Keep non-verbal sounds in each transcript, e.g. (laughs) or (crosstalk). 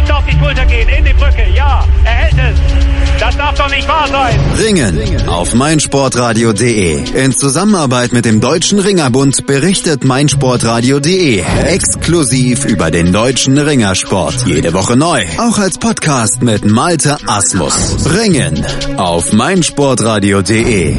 nicht auf die Schulter gehen, in die Brücke, ja, er hält es. Das darf doch nicht wahr sein. Ringen auf meinsportradio.de. In Zusammenarbeit mit dem Deutschen Ringerbund berichtet meinsportradio.de exklusiv über den deutschen Ringersport. Jede Woche neu. Auch als Podcast mit Malte Asmus. Ringen auf meinsportradio.de.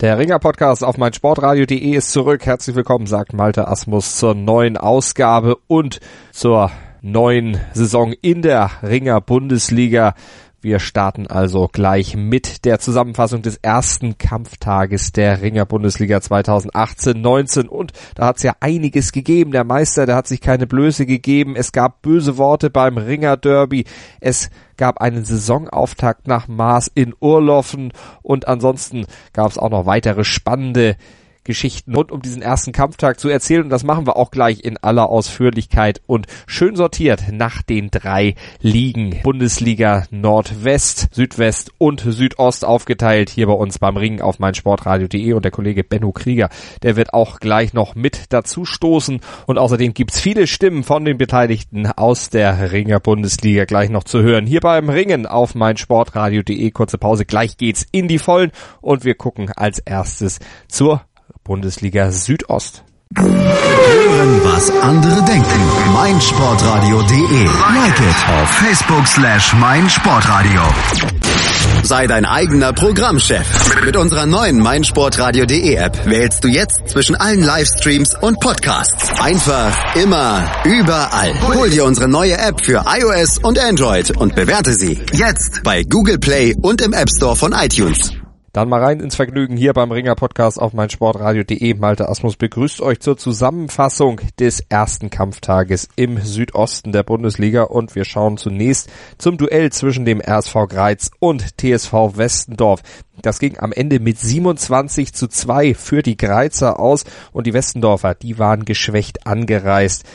Der Ringer-Podcast auf meinsportradio.de ist zurück. Herzlich willkommen, sagt Malte Asmus zur neuen Ausgabe und zur neuen Saison in der Ringer Bundesliga. Wir starten also gleich mit der Zusammenfassung des ersten Kampftages der Ringer Bundesliga 2018-19 und da hat es ja einiges gegeben. Der Meister, der hat sich keine Blöße gegeben. Es gab böse Worte beim Ringer Derby. Es gab einen Saisonauftakt nach Maß in Urloffen und ansonsten gab es auch noch weitere spannende Geschichten rund um diesen ersten Kampftag zu erzählen. Und das machen wir auch gleich in aller Ausführlichkeit und schön sortiert nach den drei Ligen. Bundesliga Nordwest, Südwest und Südost aufgeteilt hier bei uns beim Ring auf meinsportradio.de und der Kollege Benno Krieger, der wird auch gleich noch mit dazu stoßen. Und außerdem gibt's viele Stimmen von den Beteiligten aus der Ringer Bundesliga gleich noch zu hören. Hier beim Ringen auf meinsportradio.de. Kurze Pause. Gleich geht's in die Vollen und wir gucken als erstes zur Bundesliga Südost. Hören, was andere denken. meinsportradio.de. Like it auf Facebook slash meinsportradio. Sei dein eigener Programmchef. Mit unserer neuen meinsportradio.de App wählst du jetzt zwischen allen Livestreams und Podcasts. Einfach, immer, überall. Hol dir unsere neue App für iOS und Android und bewerte sie jetzt bei Google Play und im App Store von iTunes. Dann mal rein ins Vergnügen hier beim Ringer Podcast auf meinsportradio.de. Malte Asmus begrüßt euch zur Zusammenfassung des ersten Kampftages im Südosten der Bundesliga und wir schauen zunächst zum Duell zwischen dem RSV Greiz und TSV Westendorf. Das ging am Ende mit 27 zu 2 für die Greizer aus und die Westendorfer, die waren geschwächt angereist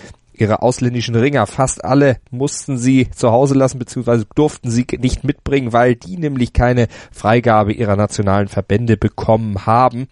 ihre ausländischen Ringer, fast alle mussten sie zu Hause lassen, beziehungsweise durften sie nicht mitbringen, weil die nämlich keine Freigabe ihrer nationalen Verbände bekommen haben.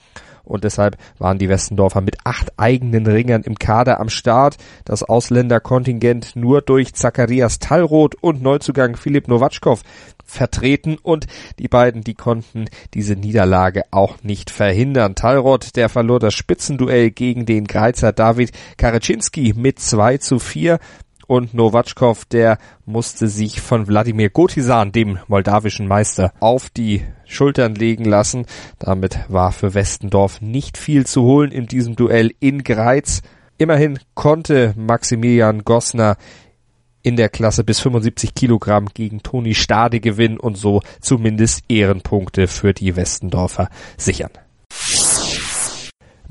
Und deshalb waren die Westendorfer mit acht eigenen Ringern im Kader am Start. Das Ausländerkontingent nur durch Zacharias Talroth und Neuzugang Philipp Nowatschkow vertreten und die beiden, die konnten diese Niederlage auch nicht verhindern. Talrot, der verlor das Spitzenduell gegen den Greizer David Karecinski mit 2 zu 4 und Nowatschkow, der musste sich von Wladimir Gotisan, dem moldawischen Meister, auf die Schultern legen lassen. Damit war für Westendorf nicht viel zu holen in diesem Duell in Greiz. Immerhin konnte Maximilian Gossner in der Klasse bis 75 Kilogramm gegen Toni Stade gewinnen und so zumindest Ehrenpunkte für die Westendorfer sichern.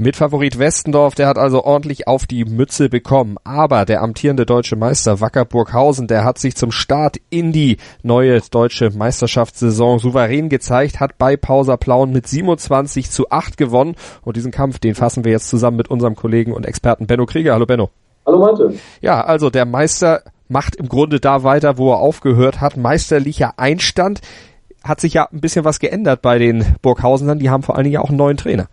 Mitfavorit Westendorf, der hat also ordentlich auf die Mütze bekommen. Aber der amtierende deutsche Meister Wacker Burghausen, der hat sich zum Start in die neue deutsche Meisterschaftssaison souverän gezeigt, hat bei Pausa Plauen mit 27 zu 8 gewonnen. Und diesen Kampf, den fassen wir jetzt zusammen mit unserem Kollegen und Experten Benno Krieger. Hallo Benno. Hallo Malte. Ja, also der Meister macht im Grunde da weiter, wo er aufgehört hat. Meisterlicher Einstand. Hat sich ja ein bisschen was geändert bei den Burghausenern. Die haben vor allen Dingen ja auch einen neuen Trainer.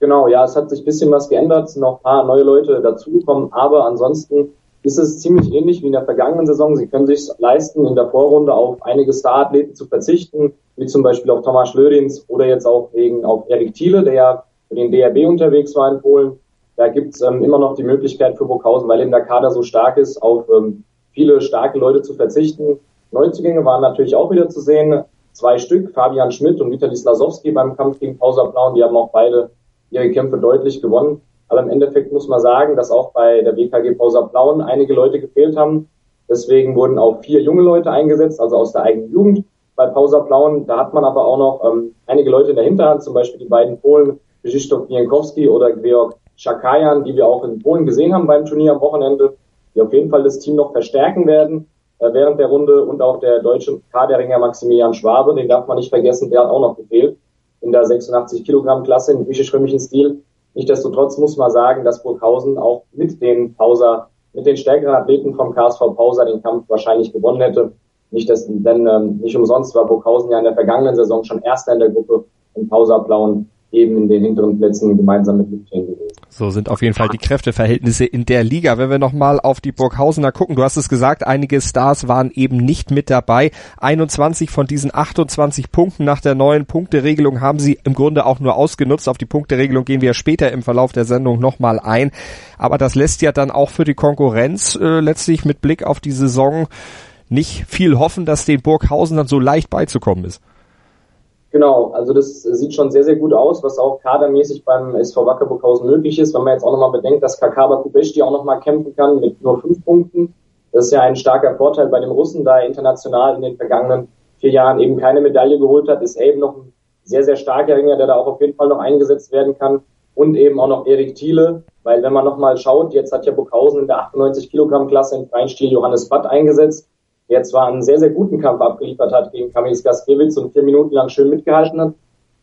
Genau, ja, es hat sich ein bisschen was geändert, noch ein paar neue Leute dazugekommen, aber ansonsten ist es ziemlich ähnlich wie in der vergangenen Saison. Sie können sich leisten, in der Vorrunde auf einige Starathleten zu verzichten, wie zum Beispiel auf Thomas Schlödins oder jetzt auch wegen auf Erik Thiele, der ja für den DRB unterwegs war in Polen. Da gibt's ähm, immer noch die Möglichkeit für Burghausen, weil eben der Kader so stark ist, auf ähm, viele starke Leute zu verzichten. Neuzugänge waren natürlich auch wieder zu sehen. Zwei Stück, Fabian Schmidt und Vitali Slasowski beim Kampf gegen Pausa Plauen, die haben auch beide ihre Kämpfe deutlich gewonnen. Aber im Endeffekt muss man sagen, dass auch bei der WKG Pausa Plauen einige Leute gefehlt haben. Deswegen wurden auch vier junge Leute eingesetzt, also aus der eigenen Jugend bei Pausa Plauen. Da hat man aber auch noch ähm, einige Leute in der Hinterhand, zum Beispiel die beiden Polen, Krzysztof Jankowski oder Georg Schakajan, die wir auch in Polen gesehen haben beim Turnier am Wochenende, die auf jeden Fall das Team noch verstärken werden äh, während der Runde und auch der deutsche Kaderinger Maximilian Schwabe, den darf man nicht vergessen, der hat auch noch gefehlt in der 86 Kilogramm Klasse im griechisch-römischen Stil. Nichtsdestotrotz muss man sagen, dass Burghausen auch mit den Pauser, mit den stärkeren Athleten vom KSV Pauser den Kampf wahrscheinlich gewonnen hätte. Nicht, dass, denn ähm, nicht umsonst war Burghausen ja in der vergangenen Saison schon Erster in der Gruppe und Pauser Plauen eben in den hinteren Plätzen gemeinsam mit Lübchen gewesen. So sind auf jeden Fall die Kräfteverhältnisse in der Liga. Wenn wir nochmal auf die Burghausener gucken, du hast es gesagt, einige Stars waren eben nicht mit dabei. 21 von diesen 28 Punkten nach der neuen Punkteregelung haben sie im Grunde auch nur ausgenutzt. Auf die Punkteregelung gehen wir später im Verlauf der Sendung nochmal ein. Aber das lässt ja dann auch für die Konkurrenz äh, letztlich mit Blick auf die Saison nicht viel hoffen, dass den Burghausen dann so leicht beizukommen ist. Genau, also das sieht schon sehr, sehr gut aus, was auch kadermäßig beim SV Wacker Burghausen möglich ist, wenn man jetzt auch nochmal bedenkt, dass Kakaba Kubeshti auch nochmal kämpfen kann mit nur fünf Punkten. Das ist ja ein starker Vorteil bei dem Russen, da er international in den vergangenen vier Jahren eben keine Medaille geholt hat, ist er eben noch ein sehr, sehr starker Ringer, der da auch auf jeden Fall noch eingesetzt werden kann. Und eben auch noch Erik Thiele, weil wenn man nochmal schaut, jetzt hat ja Burghausen in der 98 Kilogramm Klasse im freien Stil Johannes Batt eingesetzt der zwar einen sehr, sehr guten Kampf abgeliefert hat gegen Kamil Gaskiewicz und vier Minuten lang schön mitgehalten hat,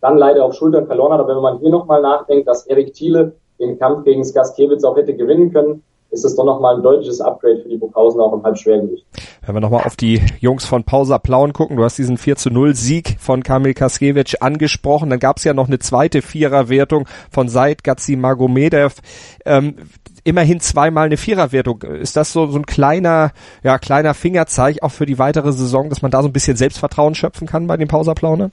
dann leider auf Schultern verloren hat. Aber wenn man hier nochmal nachdenkt, dass Erik Thiele den Kampf gegen Skaskiewicz auch hätte gewinnen können, ist es doch nochmal ein deutliches Upgrade für die Burghausen auch im Halbschwergewicht. Wenn wir nochmal auf die Jungs von Pausa Plauen gucken, du hast diesen 4 zu 0 Sieg von Kamil Kaskiewicz angesprochen, dann gab es ja noch eine zweite Viererwertung von Said Gazi Magomedev. Ähm, immerhin zweimal eine Viererwertung. Ist das so, so ein kleiner, ja, kleiner Fingerzeig auch für die weitere Saison, dass man da so ein bisschen Selbstvertrauen schöpfen kann bei den Pauserplaunern?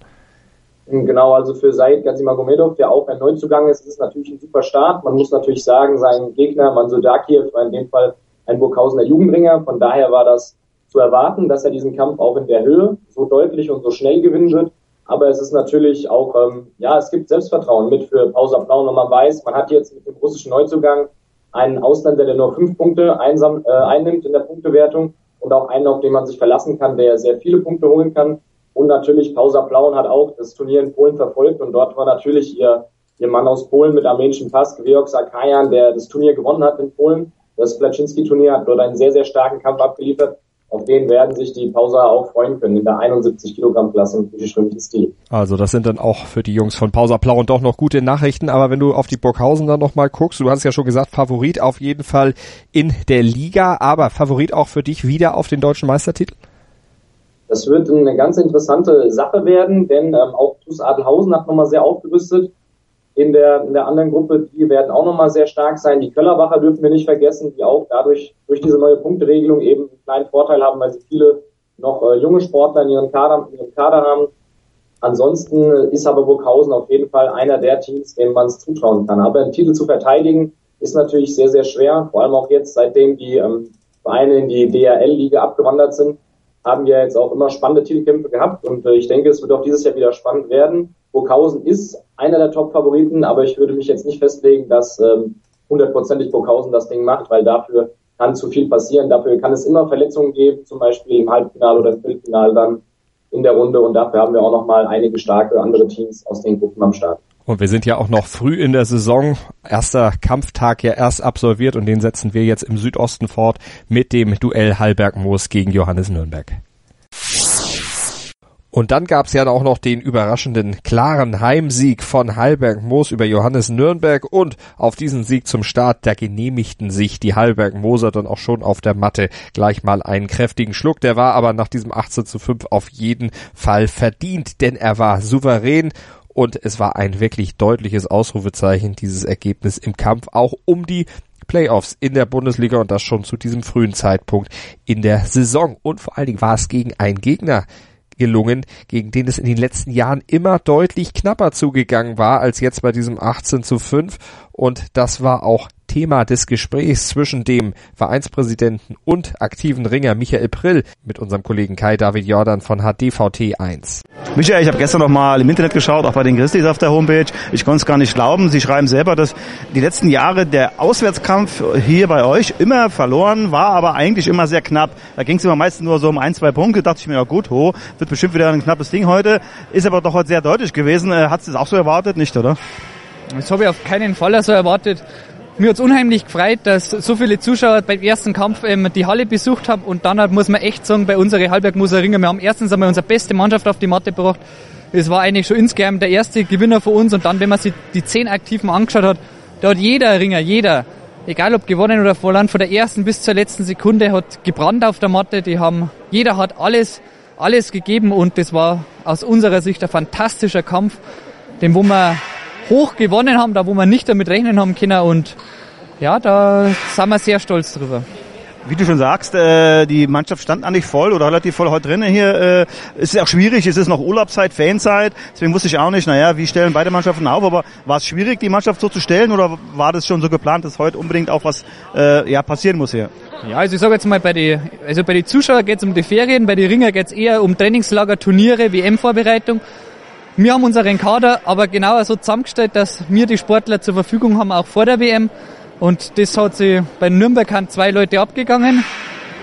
Genau, also für Said Gazimagomedov, der auch ein Neuzugang ist, ist es natürlich ein super Start. Man muss natürlich sagen, sein Gegner Mansudakiev war in dem Fall ein Burghausener Jugendringer. Von daher war das zu erwarten, dass er diesen Kampf auch in der Höhe so deutlich und so schnell gewinnen wird. Aber es ist natürlich auch, ähm, ja, es gibt Selbstvertrauen mit für Pausa Plauen und man weiß, man hat jetzt mit dem russischen Neuzugang einen Ausländer, der nur fünf Punkte einsam, äh, einnimmt in der Punktewertung und auch einen, auf den man sich verlassen kann, der sehr viele Punkte holen kann. Und natürlich Pausa Plauen hat auch das Turnier in Polen verfolgt und dort war natürlich ihr, ihr Mann aus Polen mit armenischem Pass, Georg Sakajan, der das Turnier gewonnen hat in Polen. Das Placzynski-Turnier hat dort einen sehr, sehr starken Kampf abgeliefert auf den werden sich die Pauser auch freuen können in der 71 Kilogramm Klasse im griechisch-römischen Stil. Also das sind dann auch für die Jungs von Pausa Plauen doch noch gute Nachrichten. Aber wenn du auf die Burghausen dann nochmal guckst, du hast ja schon gesagt, Favorit auf jeden Fall in der Liga, aber Favorit auch für dich wieder auf den deutschen Meistertitel? Das wird eine ganz interessante Sache werden, denn ähm, auch TuS Adelhausen hat nochmal sehr aufgerüstet in der, in der anderen Gruppe, die werden auch nochmal sehr stark sein. Die Köllerbacher dürfen wir nicht vergessen, die auch dadurch, durch diese neue Punkteregelung eben einen kleinen Vorteil haben, weil sie viele noch äh, junge Sportler in ihrem Kader, in ihrem Kader haben. Ansonsten ist aber Burghausen auf jeden Fall einer der Teams, denen man es zutrauen kann. Aber einen Titel zu verteidigen ist natürlich sehr, sehr schwer. Vor allem auch jetzt, seitdem die ähm, Vereine in die DRL-Liga abgewandert sind, haben wir jetzt auch immer spannende Titelkämpfe gehabt. Und äh, ich denke, es wird auch dieses Jahr wieder spannend werden. Burghausen ist einer der Top-Favoriten, aber ich würde mich jetzt nicht festlegen, dass ähm, hundertprozentig Burghausen das Ding macht, weil dafür kann zu viel passieren. Dafür kann es immer Verletzungen geben, zum Beispiel im Halbfinale oder im Viertelfinale dann in der Runde. Und dafür haben wir auch noch mal einige starke andere Teams aus den Gruppen am Start. Und wir sind ja auch noch früh in der Saison. Erster Kampftag ja erst absolviert und den setzen wir jetzt im Südosten fort mit dem Duell Hallberg-Moos gegen Johannes Nürnberg. Und dann gab es ja auch noch den überraschenden klaren Heimsieg von Hallberg Moos über Johannes Nürnberg und auf diesen Sieg zum Start, da genehmigten sich die Hallberg Moser dann auch schon auf der Matte gleich mal einen kräftigen Schluck. Der war aber nach diesem 18 zu 5 auf jeden Fall verdient, denn er war souverän und es war ein wirklich deutliches Ausrufezeichen, dieses Ergebnis im Kampf auch um die Playoffs in der Bundesliga und das schon zu diesem frühen Zeitpunkt in der Saison. Und vor allen Dingen war es gegen einen Gegner, gelungen, gegen den es in den letzten Jahren immer deutlich knapper zugegangen war als jetzt bei diesem 18 zu 5. Und das war auch Thema des Gesprächs zwischen dem Vereinspräsidenten und aktiven Ringer Michael Prill mit unserem Kollegen Kai David Jordan von HDVT 1. Michael, ich habe gestern noch mal im Internet geschaut, auch bei den Grizzlies auf der Homepage. Ich konnte es gar nicht glauben. Sie schreiben selber, dass die letzten Jahre der Auswärtskampf hier bei euch immer verloren war, aber eigentlich immer sehr knapp. Da ging es immer meistens nur so um ein, zwei Punkte. Da dachte ich mir, ja gut, ho, wird bestimmt wieder ein knappes Ding heute. Ist aber doch heute sehr deutlich gewesen. Äh, Hat es das auch so erwartet, nicht, oder? Das habe ich auf keinen Fall so erwartet. Mir hat's unheimlich gefreut, dass so viele Zuschauer beim ersten Kampf ähm, die Halle besucht haben und dann muss man echt sagen, bei unserer Halberg Ringer, wir haben erstens einmal unsere beste Mannschaft auf die Matte gebracht. Es war eigentlich schon insgeheim der erste Gewinner für uns und dann, wenn man sich die zehn Aktiven angeschaut hat, da hat jeder Ringer, jeder, egal ob gewonnen oder verloren, von der ersten bis zur letzten Sekunde hat gebrannt auf der Matte. Die haben, jeder hat alles, alles gegeben und das war aus unserer Sicht ein fantastischer Kampf, den wo man hoch gewonnen haben, da wo wir nicht damit rechnen haben können und ja, da sind wir sehr stolz drüber. Wie du schon sagst, äh, die Mannschaft stand eigentlich voll oder relativ voll heute drinnen hier. Äh, es ist auch schwierig, es ist noch Urlaubszeit, Fanzeit, deswegen wusste ich auch nicht, naja, wie stellen beide Mannschaften auf, aber war es schwierig, die Mannschaft so zu stellen oder war das schon so geplant, dass heute unbedingt auch was äh, ja, passieren muss hier? Ja, also ich sage jetzt mal, bei den also bei die Zuschauern geht es um die Ferien, bei den Ringer geht es eher um Trainingslager, Turniere, WM-Vorbereitung. Wir haben unseren Kader aber genauer so zusammengestellt, dass wir die Sportler zur Verfügung haben, auch vor der WM. Und das hat sie bei Nürnberg haben zwei Leute abgegangen,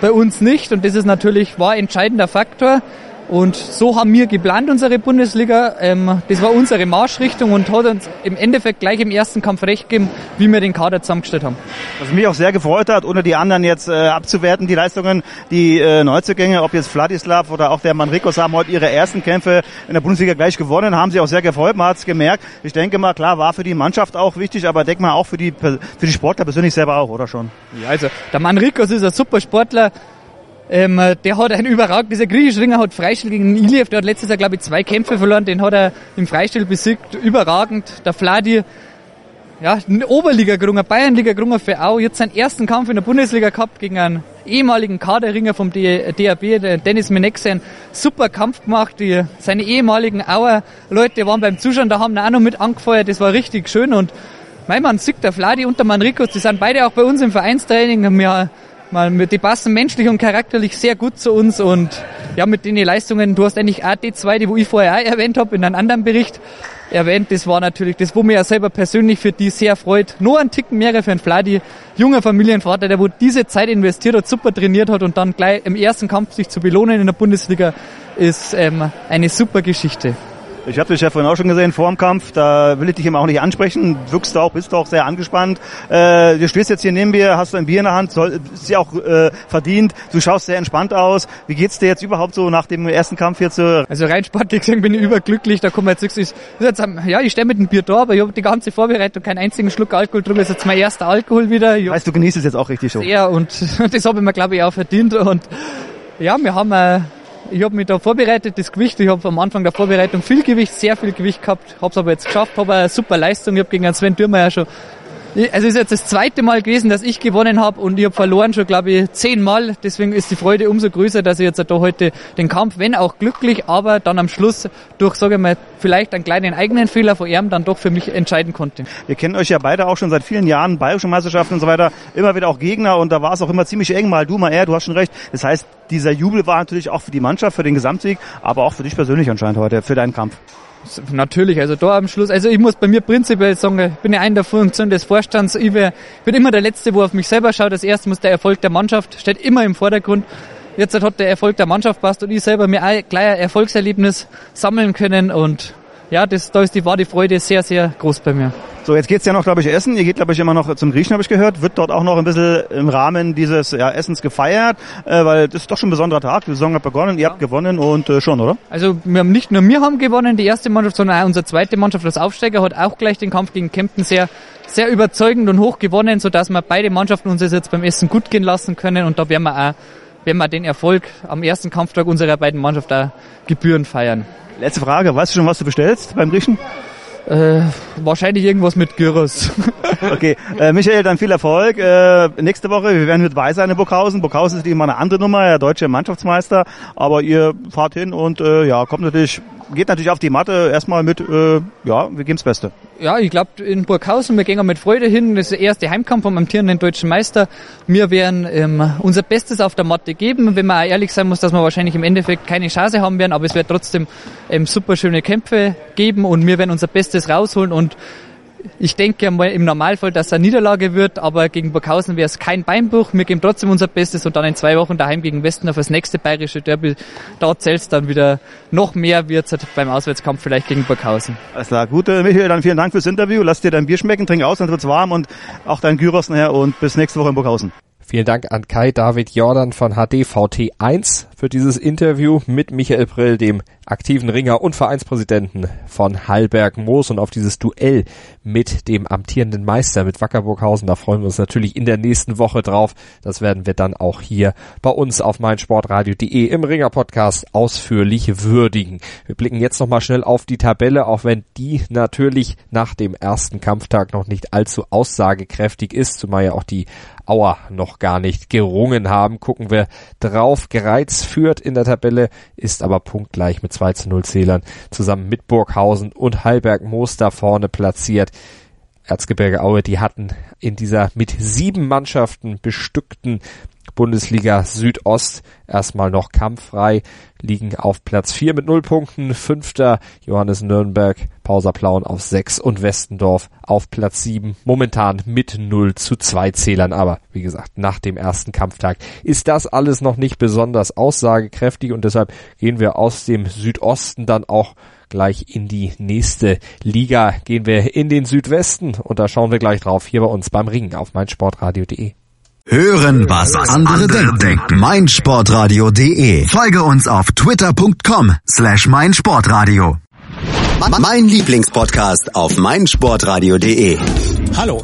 bei uns nicht. Und das ist natürlich war entscheidender Faktor. Und so haben wir geplant, unsere Bundesliga. Ähm, das war unsere Marschrichtung und hat uns im Endeffekt gleich im ersten Kampf recht gegeben, wie wir den Kader zusammengestellt haben. Was mich auch sehr gefreut hat, ohne die anderen jetzt äh, abzuwerten, die Leistungen, die äh, Neuzugänge, ob jetzt Vladislav oder auch der Manrikos haben heute ihre ersten Kämpfe in der Bundesliga gleich gewonnen, haben sie auch sehr gefreut, man hat es gemerkt. Ich denke mal, klar, war für die Mannschaft auch wichtig, aber denke mal auch für die, für die Sportler persönlich selber auch, oder schon? Ja, also der Manrikos ist ein super Sportler, ähm, der hat einen überragend, dieser griechische Ringer hat Freistil gegen Iliev, der hat letztes Jahr, glaube ich, zwei Kämpfe verloren, den hat er im Freistil besiegt, überragend. Der Vladi, ja, ein Oberliga gerungen, Bayernliga gerungen für Au, jetzt seinen ersten Kampf in der Bundesliga gehabt gegen einen ehemaligen Kaderringer vom DAB, Dennis Menexe, einen super Kampf gemacht, die, seine ehemaligen Auer Leute waren beim Zuschauen, da haben auch noch mit angefeuert, das war richtig schön und mein Mann sieht der Vladi und der Manrikos, die sind beide auch bei uns im Vereinstraining, haben mit, die passen menschlich und charakterlich sehr gut zu uns und ja, mit den Leistungen, du hast eigentlich auch die zwei, die wo ich vorher auch erwähnt habe, in einem anderen Bericht erwähnt, das war natürlich das, wo mir ja selber persönlich für die sehr freut. Nur ein Ticken mehr für einen Fladi, junger Familienvater, der wo diese Zeit investiert hat, super trainiert hat und dann gleich im ersten Kampf sich zu belohnen in der Bundesliga, ist ähm, eine super Geschichte. Ich habe dich ja vorhin auch schon gesehen vor dem Kampf, da will ich dich immer auch nicht ansprechen. Wirkst du auch, bist du auch sehr angespannt. Äh, du stehst jetzt hier neben mir, hast du ein Bier in der Hand, soll, ist ja auch äh, verdient. Du schaust sehr entspannt aus. Wie geht's dir jetzt überhaupt so nach dem ersten Kampf jetzt? Äh? Also rein sportlich gesehen bin ich überglücklich. Da kommen wir jetzt, ist, jetzt ja, ich stehe mit dem Bier da, aber ich habe die ganze Vorbereitung keinen einzigen Schluck Alkohol drüber. Das ist jetzt mein erster Alkohol wieder. Ich heißt, du genießt es jetzt auch richtig so. Ja, und (laughs) das habe ich mir glaube ich auch verdient. Und ja, wir haben äh, ich habe mich da vorbereitet, das Gewicht, ich habe am Anfang der Vorbereitung viel Gewicht, sehr viel Gewicht gehabt, habe es aber jetzt geschafft, habe eine super Leistung, ich habe gegen einen Sven Dürmer schon also es ist jetzt das zweite Mal gewesen, dass ich gewonnen habe und ich habe verloren schon, glaube ich, zehnmal. Deswegen ist die Freude umso größer, dass ich jetzt da heute den Kampf, wenn auch glücklich, aber dann am Schluss durch, sage ich mal, vielleicht einen kleinen eigenen Fehler von ihm dann doch für mich entscheiden konnte. Wir kennen euch ja beide auch schon seit vielen Jahren, bayerischen Meisterschaften und so weiter, immer wieder auch Gegner und da war es auch immer ziemlich eng, mal du, mal er, du hast schon recht. Das heißt, dieser Jubel war natürlich auch für die Mannschaft, für den Gesamtsieg, aber auch für dich persönlich anscheinend heute, für deinen Kampf. Natürlich, also da am Schluss, also ich muss bei mir prinzipiell sagen, ich bin ja einer der Funktion des Vorstands, ich bin immer der Letzte, wo auf mich selber schaut. Das erste muss der Erfolg der Mannschaft, steht immer im Vordergrund. Jetzt hat der Erfolg der Mannschaft passt und ich selber mir ein gleich ein Erfolgserlebnis sammeln können und ja, das, da ist die, war die Freude sehr, sehr groß bei mir. So, jetzt geht's ja noch, glaube ich, essen. Ihr geht, glaube ich, immer noch zum Griechen, habe ich gehört. Wird dort auch noch ein bisschen im Rahmen dieses ja, Essens gefeiert, äh, weil das ist doch schon ein besonderer Tag. Die Saison hat begonnen, ihr habt gewonnen und äh, schon, oder? Also wir haben nicht nur wir haben gewonnen, die erste Mannschaft, sondern auch unsere zweite Mannschaft, das Aufsteiger, hat auch gleich den Kampf gegen Kempten sehr sehr überzeugend und hoch gewonnen, sodass wir beide Mannschaften uns jetzt beim Essen gut gehen lassen können und da werden wir auch werden wir den Erfolg am ersten Kampftag unserer beiden Mannschaften gebührend feiern. Letzte Frage, weißt du schon, was du bestellst beim Griechen? Äh, wahrscheinlich irgendwas mit Gyros. (laughs) okay, äh, Michael, dann viel Erfolg. Äh, nächste Woche, wir werden mit Weiß sein in Burghausen. Burghausen ist immer eine andere Nummer, der deutsche Mannschaftsmeister. Aber ihr fahrt hin und äh, ja, kommt natürlich, geht natürlich auf die Matte erstmal mit, äh, ja, wir geben's Beste. Ja, ich glaube in Burghausen, wir gehen mit Freude hin. Das ist der erste Heimkampf vom amtierenden deutschen Meister. Wir werden ähm, unser Bestes auf der Matte geben, wenn man auch ehrlich sein muss, dass wir wahrscheinlich im Endeffekt keine Chance haben werden, aber es wird trotzdem ähm, super schöne Kämpfe geben und wir werden unser Bestes rausholen und ich denke mal im Normalfall, dass es eine Niederlage wird, aber gegen Burghausen wäre es kein Beinbruch. Wir geben trotzdem unser Bestes und dann in zwei Wochen daheim gegen Westen auf das nächste bayerische Derby. Da zählt es dann wieder noch mehr, wird es beim Auswärtskampf vielleicht gegen Burghausen. Alles klar, gut, Michael, dann vielen Dank fürs Interview. Lass dir dein Bier schmecken, trink aus, dann wird's warm und auch dein Gyros nachher und bis nächste Woche in Burghausen. Vielen Dank an Kai David Jordan von HDVT1 für dieses Interview mit Michael Brill, dem aktiven Ringer und Vereinspräsidenten von Hallberg Moos und auf dieses Duell mit dem amtierenden Meister mit Wackerburghausen. Da freuen wir uns natürlich in der nächsten Woche drauf. Das werden wir dann auch hier bei uns auf meinsportradio.de im Ringer Podcast ausführlich würdigen. Wir blicken jetzt nochmal schnell auf die Tabelle, auch wenn die natürlich nach dem ersten Kampftag noch nicht allzu aussagekräftig ist, zumal ja auch die Auer noch gar nicht gerungen haben. Gucken wir drauf. Gereiz führt in der Tabelle, ist aber punktgleich mit 2 zu 0 Zählern zusammen mit Burghausen und Heilberg Moos da vorne platziert. Erzgebirge Aue, die hatten in dieser mit sieben Mannschaften bestückten Bundesliga Südost erstmal noch kampffrei, liegen auf Platz 4 mit 0 Punkten, fünfter Johannes Nürnberg, Pauser Plauen auf 6 und Westendorf auf Platz 7, momentan mit 0 zu 2 Zählern, aber wie gesagt, nach dem ersten Kampftag ist das alles noch nicht besonders aussagekräftig und deshalb gehen wir aus dem Südosten dann auch gleich in die nächste Liga, gehen wir in den Südwesten und da schauen wir gleich drauf hier bei uns beim Ring auf meinsportradio.de. Hören, was, was andere, andere denken. denken. meinsportradio.de. Folge uns auf twitter.com slash meinsportradio. Mein Lieblingspodcast auf meinsportradio.de. Hallo.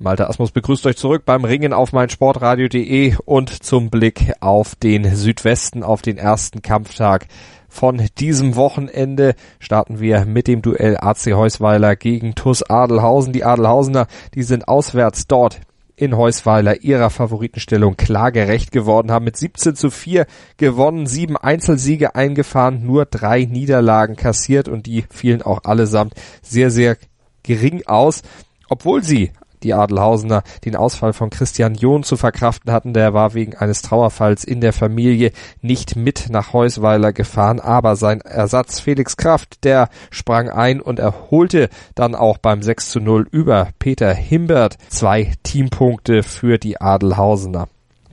Malte Asmus begrüßt euch zurück beim Ringen auf meinsportradio.de und zum Blick auf den Südwesten, auf den ersten Kampftag von diesem Wochenende starten wir mit dem Duell AC Heusweiler gegen TUS Adelhausen. Die Adelhausener, die sind auswärts dort in Heusweiler ihrer Favoritenstellung klar gerecht geworden, haben mit 17 zu 4 gewonnen, sieben Einzelsiege eingefahren, nur drei Niederlagen kassiert und die fielen auch allesamt sehr, sehr gering aus, obwohl sie die Adelhausener den Ausfall von Christian John zu verkraften hatten. Der war wegen eines Trauerfalls in der Familie nicht mit nach Heusweiler gefahren, aber sein Ersatz Felix Kraft, der sprang ein und erholte dann auch beim 6 zu 0 über Peter Himbert zwei Teampunkte für die Adelhausener.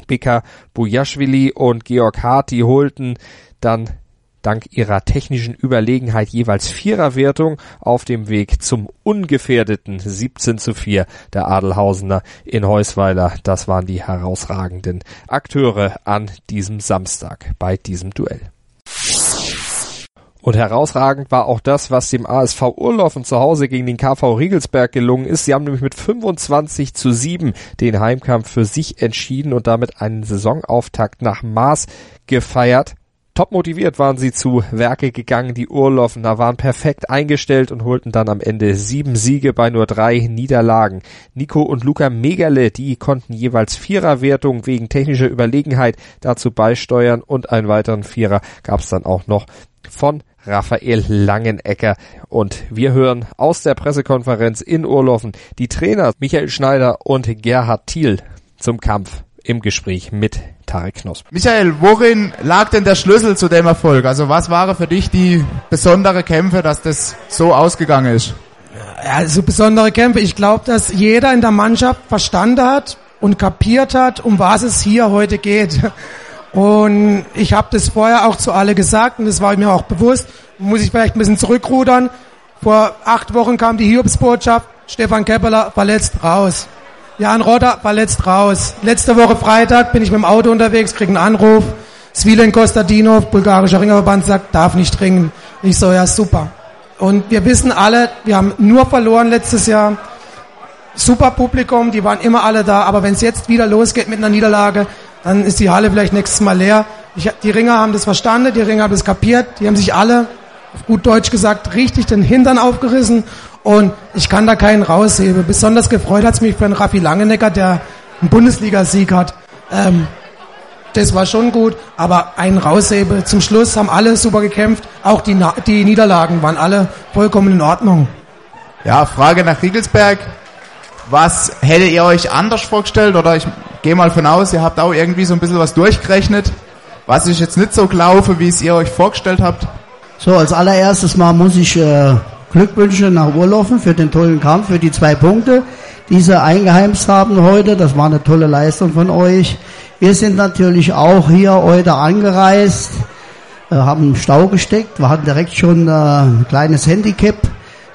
Bika Bujaschwili und Georg Hart, die holten dann dank ihrer technischen Überlegenheit jeweils Viererwertung auf dem Weg zum ungefährdeten 17 zu 4 der Adelhausener in Heusweiler. Das waren die herausragenden Akteure an diesem Samstag bei diesem Duell. Und herausragend war auch das, was dem ASV Urlaufen zu Hause gegen den KV Riegelsberg gelungen ist. Sie haben nämlich mit 25 zu 7 den Heimkampf für sich entschieden und damit einen Saisonauftakt nach Maß gefeiert. Top motiviert waren sie zu Werke gegangen. Die Urlaufener waren perfekt eingestellt und holten dann am Ende sieben Siege bei nur drei Niederlagen. Nico und Luca Megale, die konnten jeweils Viererwertung wegen technischer Überlegenheit dazu beisteuern und einen weiteren Vierer gab es dann auch noch von Raphael Langenecker. Und wir hören aus der Pressekonferenz in Urlaufen die Trainer Michael Schneider und Gerhard Thiel zum Kampf im Gespräch mit Tarek Knosp. Michael, worin lag denn der Schlüssel zu dem Erfolg? Also was waren für dich die besondere Kämpfe, dass das so ausgegangen ist? Also besondere Kämpfe. Ich glaube, dass jeder in der Mannschaft verstanden hat und kapiert hat, um was es hier heute geht. Und ich habe das vorher auch zu alle gesagt und das war mir auch bewusst. Muss ich vielleicht ein bisschen zurückrudern. Vor acht Wochen kam die Hiobsbotschaft, Stefan Keppeler verletzt raus. Jan Rodder verletzt raus. Letzte Woche Freitag bin ich mit dem Auto unterwegs, krieg einen Anruf. Svilen Kostadinov, bulgarischer Ringerverband, sagt, darf nicht ringen. Ich so, ja, super. Und wir wissen alle, wir haben nur verloren letztes Jahr. Super Publikum, die waren immer alle da. Aber wenn es jetzt wieder losgeht mit einer Niederlage, dann ist die Halle vielleicht nächstes Mal leer. Ich, die Ringer haben das verstanden, die Ringer haben das kapiert. Die haben sich alle, auf gut Deutsch gesagt, richtig den Hintern aufgerissen und ich kann da keinen rausheben. Besonders gefreut hat es mich für einen Raffi Langenecker, der einen Bundesligasieg hat. Ähm, das war schon gut, aber einen raushebe. Zum Schluss haben alle super gekämpft. Auch die, die Niederlagen waren alle vollkommen in Ordnung. Ja, Frage nach Riegelsberg. Was hättet ihr euch anders vorgestellt? Oder ich gehe mal von aus, ihr habt auch irgendwie so ein bisschen was durchgerechnet. Was ist jetzt nicht so gelaufen, wie es ihr euch vorgestellt habt? So, als allererstes mal muss ich äh, Glückwünsche nach Urlaufen für den tollen Kampf, für die zwei Punkte, die sie eingeheimst haben heute. Das war eine tolle Leistung von euch. Wir sind natürlich auch hier heute angereist, äh, haben Stau gesteckt. Wir hatten direkt schon äh, ein kleines Handicap.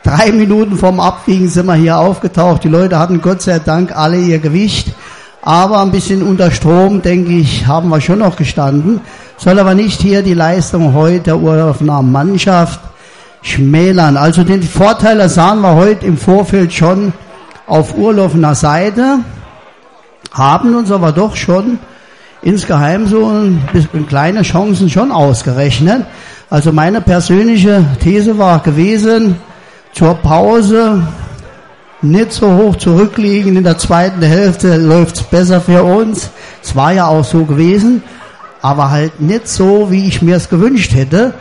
Drei (laughs) Minuten vorm Abwiegen sind wir hier aufgetaucht. Die Leute hatten Gott sei Dank alle ihr Gewicht. Aber ein bisschen unter Strom, denke ich, haben wir schon noch gestanden. Soll aber nicht hier die Leistung heute der Urlaubnahmen Mannschaft schmälern. Also den Vorteil sahen wir heute im Vorfeld schon auf Urlaubner Seite, haben uns aber doch schon insgeheim so ein bisschen kleine Chancen schon ausgerechnet. Also meine persönliche These war gewesen, zur Pause nicht so hoch zurückliegen. In der zweiten Hälfte läuft's besser für uns. Es war ja auch so gewesen, aber halt nicht so, wie ich mir es gewünscht hätte.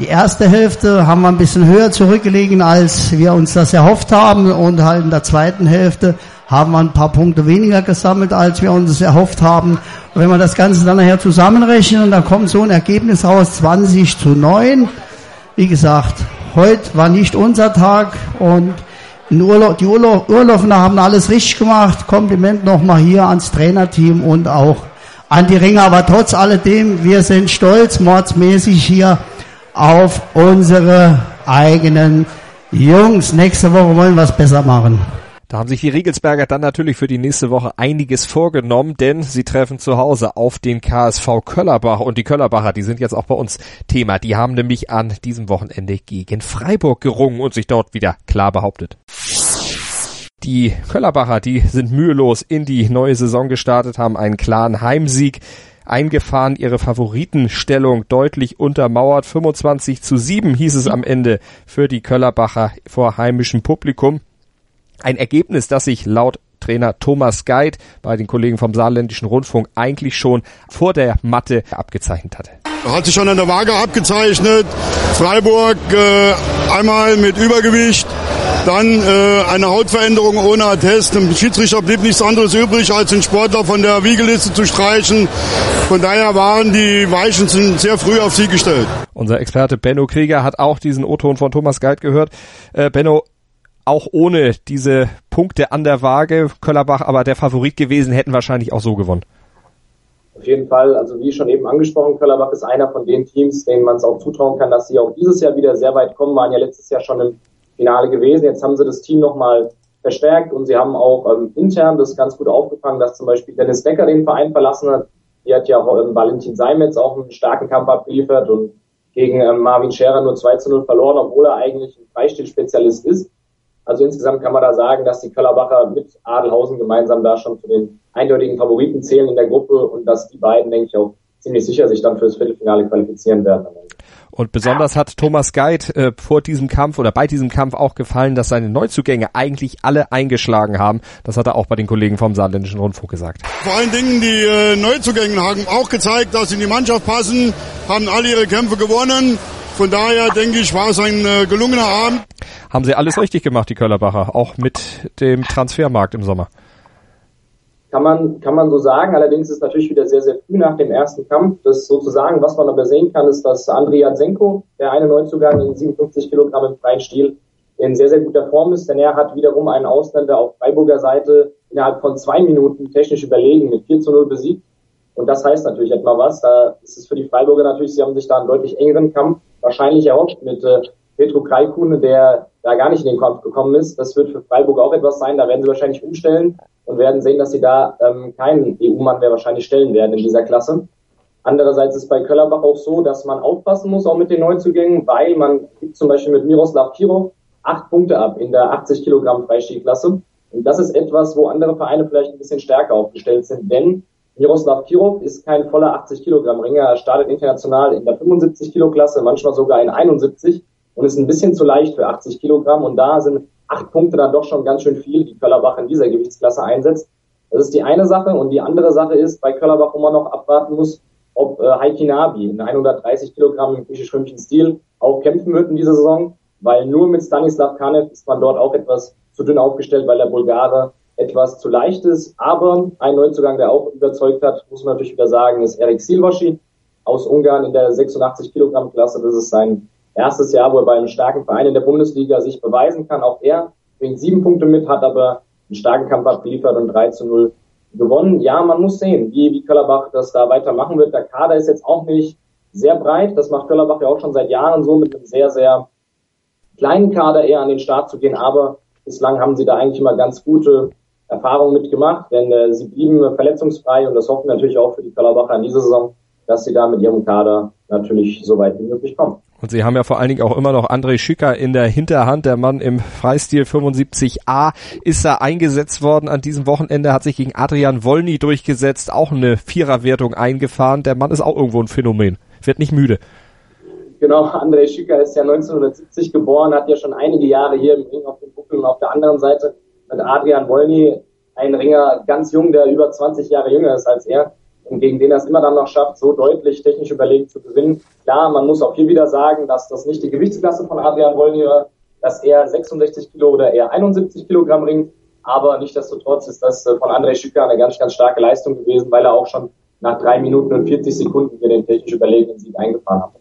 Die erste Hälfte haben wir ein bisschen höher zurückgelegen, als wir uns das erhofft haben. Und halt in der zweiten Hälfte haben wir ein paar Punkte weniger gesammelt, als wir uns erhofft haben. Und wenn wir das Ganze dann nachher zusammenrechnen, dann kommt so ein Ergebnis raus, 20 zu 9. Wie gesagt, heute war nicht unser Tag und Urlaub, die Urlaub, Urlaubner haben alles richtig gemacht. Kompliment nochmal hier ans Trainerteam und auch an die Ringer. Aber trotz alledem, wir sind stolz, mordsmäßig hier auf unsere eigenen Jungs. Nächste Woche wollen wir es besser machen. Da haben sich die Riegelsberger dann natürlich für die nächste Woche einiges vorgenommen, denn sie treffen zu Hause auf den KSV Köllerbach und die Köllerbacher, die sind jetzt auch bei uns Thema. Die haben nämlich an diesem Wochenende gegen Freiburg gerungen und sich dort wieder klar behauptet. Die Köllerbacher, die sind mühelos in die neue Saison gestartet, haben einen klaren Heimsieg eingefahren, ihre Favoritenstellung deutlich untermauert. 25 zu 7 hieß es am Ende für die Köllerbacher vor heimischem Publikum. Ein Ergebnis, das sich laut Trainer Thomas Geit bei den Kollegen vom Saarländischen Rundfunk eigentlich schon vor der Matte abgezeichnet hatte. Hat sich schon an der Waage abgezeichnet. Freiburg äh, einmal mit Übergewicht, dann äh, eine Hautveränderung ohne Attest. Dem Schiedsrichter blieb nichts anderes übrig, als den Sportler von der Wiegeliste zu streichen. Von daher waren die Weichen sehr früh auf sie gestellt. Unser Experte Benno Krieger hat auch diesen O-Ton von Thomas Geit gehört. Äh, Benno, auch ohne diese Punkte an der Waage, Köllerbach aber der Favorit gewesen, hätten wahrscheinlich auch so gewonnen. Auf jeden Fall, also wie schon eben angesprochen, Köllerbach ist einer von den Teams, denen man es auch zutrauen kann, dass sie auch dieses Jahr wieder sehr weit kommen, waren ja letztes Jahr schon im Finale gewesen. Jetzt haben sie das Team nochmal verstärkt und sie haben auch ähm, intern das ganz gut aufgefangen, dass zum Beispiel Dennis Becker den Verein verlassen hat. Die hat ja ähm, Valentin Seimetz auch einen starken Kampf abgeliefert und gegen ähm, Marvin Scherer nur 2 zu 0 verloren, obwohl er eigentlich ein Freistilspezialist ist. Also insgesamt kann man da sagen, dass die Köllerbacher mit Adelhausen gemeinsam da schon zu den eindeutigen Favoriten zählen in der Gruppe und dass die beiden, denke ich, auch ziemlich sicher sich dann fürs Viertelfinale qualifizieren werden. Und besonders hat Thomas Geit äh, vor diesem Kampf oder bei diesem Kampf auch gefallen, dass seine Neuzugänge eigentlich alle eingeschlagen haben. Das hat er auch bei den Kollegen vom Saarländischen Rundfunk gesagt. Vor allen Dingen die äh, Neuzugänge haben auch gezeigt, dass sie in die Mannschaft passen, haben alle ihre Kämpfe gewonnen. Von daher denke ich, war es ein äh, gelungener Abend. Haben sie alles richtig gemacht, die Köllerbacher, auch mit dem Transfermarkt im Sommer. Kann man, kann man so sagen. Allerdings ist natürlich wieder sehr, sehr früh nach dem ersten Kampf. Das sozusagen, was man aber sehen kann, ist, dass Andrei Jatsenko, der eine Neuzugang in 57 Kilogramm im freien Stil, in sehr, sehr guter Form ist, denn er hat wiederum einen Ausländer auf Freiburger Seite innerhalb von zwei Minuten technisch überlegen mit 4 zu 0 besiegt. Und das heißt natürlich etwa was. Da ist es für die Freiburger natürlich, sie haben sich da einen deutlich engeren Kampf wahrscheinlich erhofft mit äh, Petro Kreikune, der da gar nicht in den Kampf gekommen ist. Das wird für Freiburg auch etwas sein. Da werden sie wahrscheinlich umstellen und werden sehen, dass sie da ähm, keinen EU-Mann mehr wahrscheinlich stellen werden in dieser Klasse. Andererseits ist bei Köllerbach auch so, dass man aufpassen muss, auch mit den Neuzugängen, weil man gibt zum Beispiel mit Miroslav Kirov acht Punkte ab in der 80 Kilogramm Freistilklasse. Und das ist etwas, wo andere Vereine vielleicht ein bisschen stärker aufgestellt sind, denn Miroslav Kirov ist kein voller 80 Kilogramm Ringer. Er startet international in der 75 Kilo Klasse, manchmal sogar in 71 und ist ein bisschen zu leicht für 80 Kilogramm. Und da sind acht Punkte dann doch schon ganz schön viel, die Köllerbach in dieser Gewichtsklasse einsetzt. Das ist die eine Sache. Und die andere Sache ist bei Köllerbach, wo man noch abwarten muss, ob äh, Heiki Nabi in 130 Kilogramm im griechisch-römischen Stil auch kämpfen wird in dieser Saison, weil nur mit Stanislav Kanev ist man dort auch etwas zu dünn aufgestellt, weil der Bulgare etwas zu leicht ist. Aber ein Neuzugang, der auch überzeugt hat, muss man natürlich wieder sagen, ist Erik Silvoschi aus Ungarn in der 86 Kilogramm Klasse. Das ist sein erstes Jahr, wo er bei einem starken Verein in der Bundesliga sich beweisen kann. Auch er bringt sieben Punkte mit, hat aber einen starken Kampf abgeliefert und 3 zu 0 gewonnen. Ja, man muss sehen, wie, wie Köllerbach das da weitermachen wird. Der Kader ist jetzt auch nicht sehr breit. Das macht Köllerbach ja auch schon seit Jahren so, mit einem sehr, sehr kleinen Kader eher an den Start zu gehen. Aber bislang haben sie da eigentlich immer ganz gute Erfahrungen mitgemacht, denn äh, sie blieben verletzungsfrei und das hoffen natürlich auch für die Köllerbacher in dieser Saison, dass sie da mit ihrem Kader natürlich so weit wie möglich kommen. Und sie haben ja vor allen Dingen auch immer noch André Schücker in der Hinterhand. Der Mann im Freistil 75a ist da eingesetzt worden an diesem Wochenende, hat sich gegen Adrian Wolny durchgesetzt, auch eine Viererwertung eingefahren. Der Mann ist auch irgendwo ein Phänomen, wird nicht müde. Genau, André Schücker ist ja 1970 geboren, hat ja schon einige Jahre hier im Ring auf dem Buckel und auf der anderen Seite mit Adrian Wolny, ein Ringer ganz jung, der über 20 Jahre jünger ist als er und gegen den er es immer dann noch schafft, so deutlich technisch überlegen zu gewinnen. Klar, man muss auch hier wieder sagen, dass das nicht die Gewichtsklasse von Adrian Wolny war, dass er 66 Kilo oder eher 71 Kilogramm ringt, aber nichtsdestotrotz ist das äh, von André Schücker eine ganz, ganz starke Leistung gewesen, weil er auch schon nach drei Minuten und 40 Sekunden hier den technisch überlegenen Sieg eingefahren hat.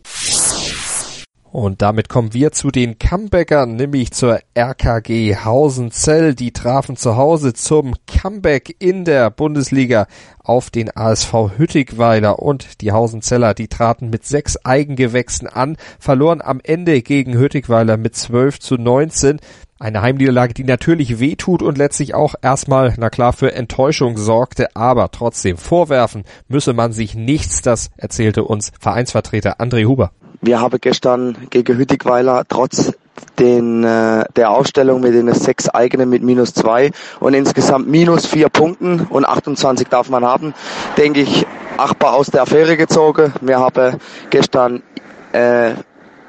Und damit kommen wir zu den Comebackern, nämlich zur RKG Hausenzell. Die trafen zu Hause zum Comeback in der Bundesliga auf den ASV Hüttigweiler und die Hausenzeller, die traten mit sechs Eigengewächsen an, verloren am Ende gegen Hüttigweiler mit 12 zu 19. Eine Heimniederlage, die natürlich wehtut und letztlich auch erstmal, na klar, für Enttäuschung sorgte, aber trotzdem vorwerfen müsse man sich nichts, das erzählte uns Vereinsvertreter André Huber. Wir haben gestern gegen Hüttigweiler trotz den, äh, der Aufstellung mit den sechs eigenen mit minus zwei und insgesamt minus vier Punkten und 28 darf man haben, denke ich, achtbar aus der Affäre gezogen. Wir haben gestern äh,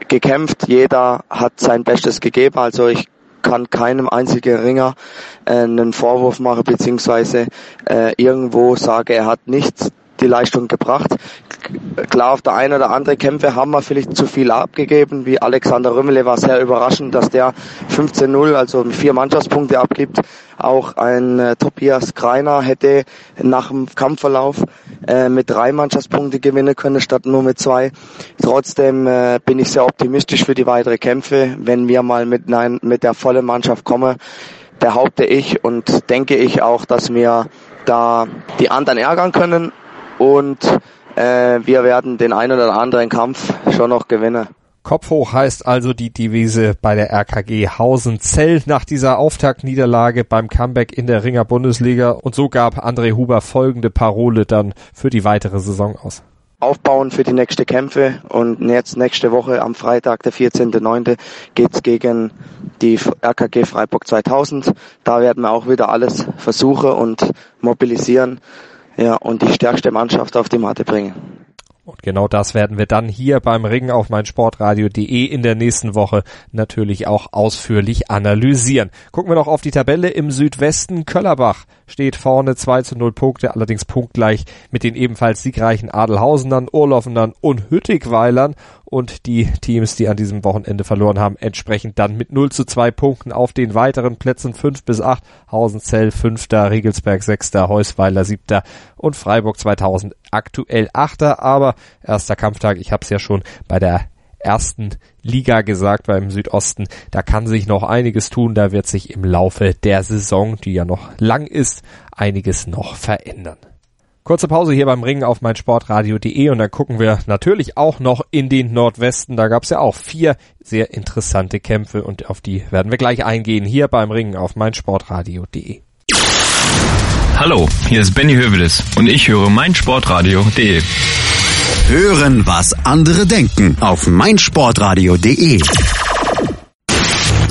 gekämpft, jeder hat sein Bestes gegeben, also ich kann keinem einzigen Ringer äh, einen Vorwurf machen, beziehungsweise äh, irgendwo sage, er hat nichts die Leistung gebracht. Klar, auf der einen oder anderen Kämpfe haben wir vielleicht zu viel abgegeben. Wie Alexander Rümmele war sehr überraschend, dass der 15-0, also vier Mannschaftspunkte abgibt. Auch ein äh, Tobias Greiner hätte nach dem Kampfverlauf äh, mit drei Mannschaftspunkte gewinnen können statt nur mit zwei. Trotzdem äh, bin ich sehr optimistisch für die weitere Kämpfe. Wenn wir mal mit, nein, mit der vollen Mannschaft kommen, behaupte ich und denke ich auch, dass wir da die anderen ärgern können und äh, wir werden den einen oder anderen Kampf schon noch gewinnen. Kopf hoch heißt also die Devise bei der RKG Hausen-Zell nach dieser Auftaktniederlage beim Comeback in der Ringer Bundesliga und so gab André Huber folgende Parole dann für die weitere Saison aus. Aufbauen für die nächste Kämpfe und jetzt nächste Woche am Freitag, der 14.9. geht's gegen die RKG Freiburg 2000. Da werden wir auch wieder alles versuchen und mobilisieren ja, und die stärkste Mannschaft auf die Matte bringen. Und genau das werden wir dann hier beim Ring auf meinsportradio.de in der nächsten Woche natürlich auch ausführlich analysieren. Gucken wir noch auf die Tabelle im Südwesten. Köllerbach steht vorne 2 zu 0 Punkte, allerdings punktgleich mit den ebenfalls siegreichen Adelhausenern, Urlaufenern und Hüttigweilern und die Teams, die an diesem Wochenende verloren haben, entsprechend dann mit 0 zu 2 Punkten auf den weiteren Plätzen 5 bis 8, Hausenzell 5. Regelsberg 6. Heusweiler 7. und Freiburg 2000 aktuell 8. Aber erster Kampftag, ich habe es ja schon bei der ersten Liga gesagt beim Südosten. Da kann sich noch einiges tun. Da wird sich im Laufe der Saison, die ja noch lang ist, einiges noch verändern. Kurze Pause hier beim Ringen auf meinsportradio.de und dann gucken wir natürlich auch noch in den Nordwesten. Da gab es ja auch vier sehr interessante Kämpfe und auf die werden wir gleich eingehen hier beim Ringen auf meinsportradio.de. Hallo, hier ist Benny Hövedes und ich höre meinsportradio.de. Hören, was andere denken auf meinsportradio.de.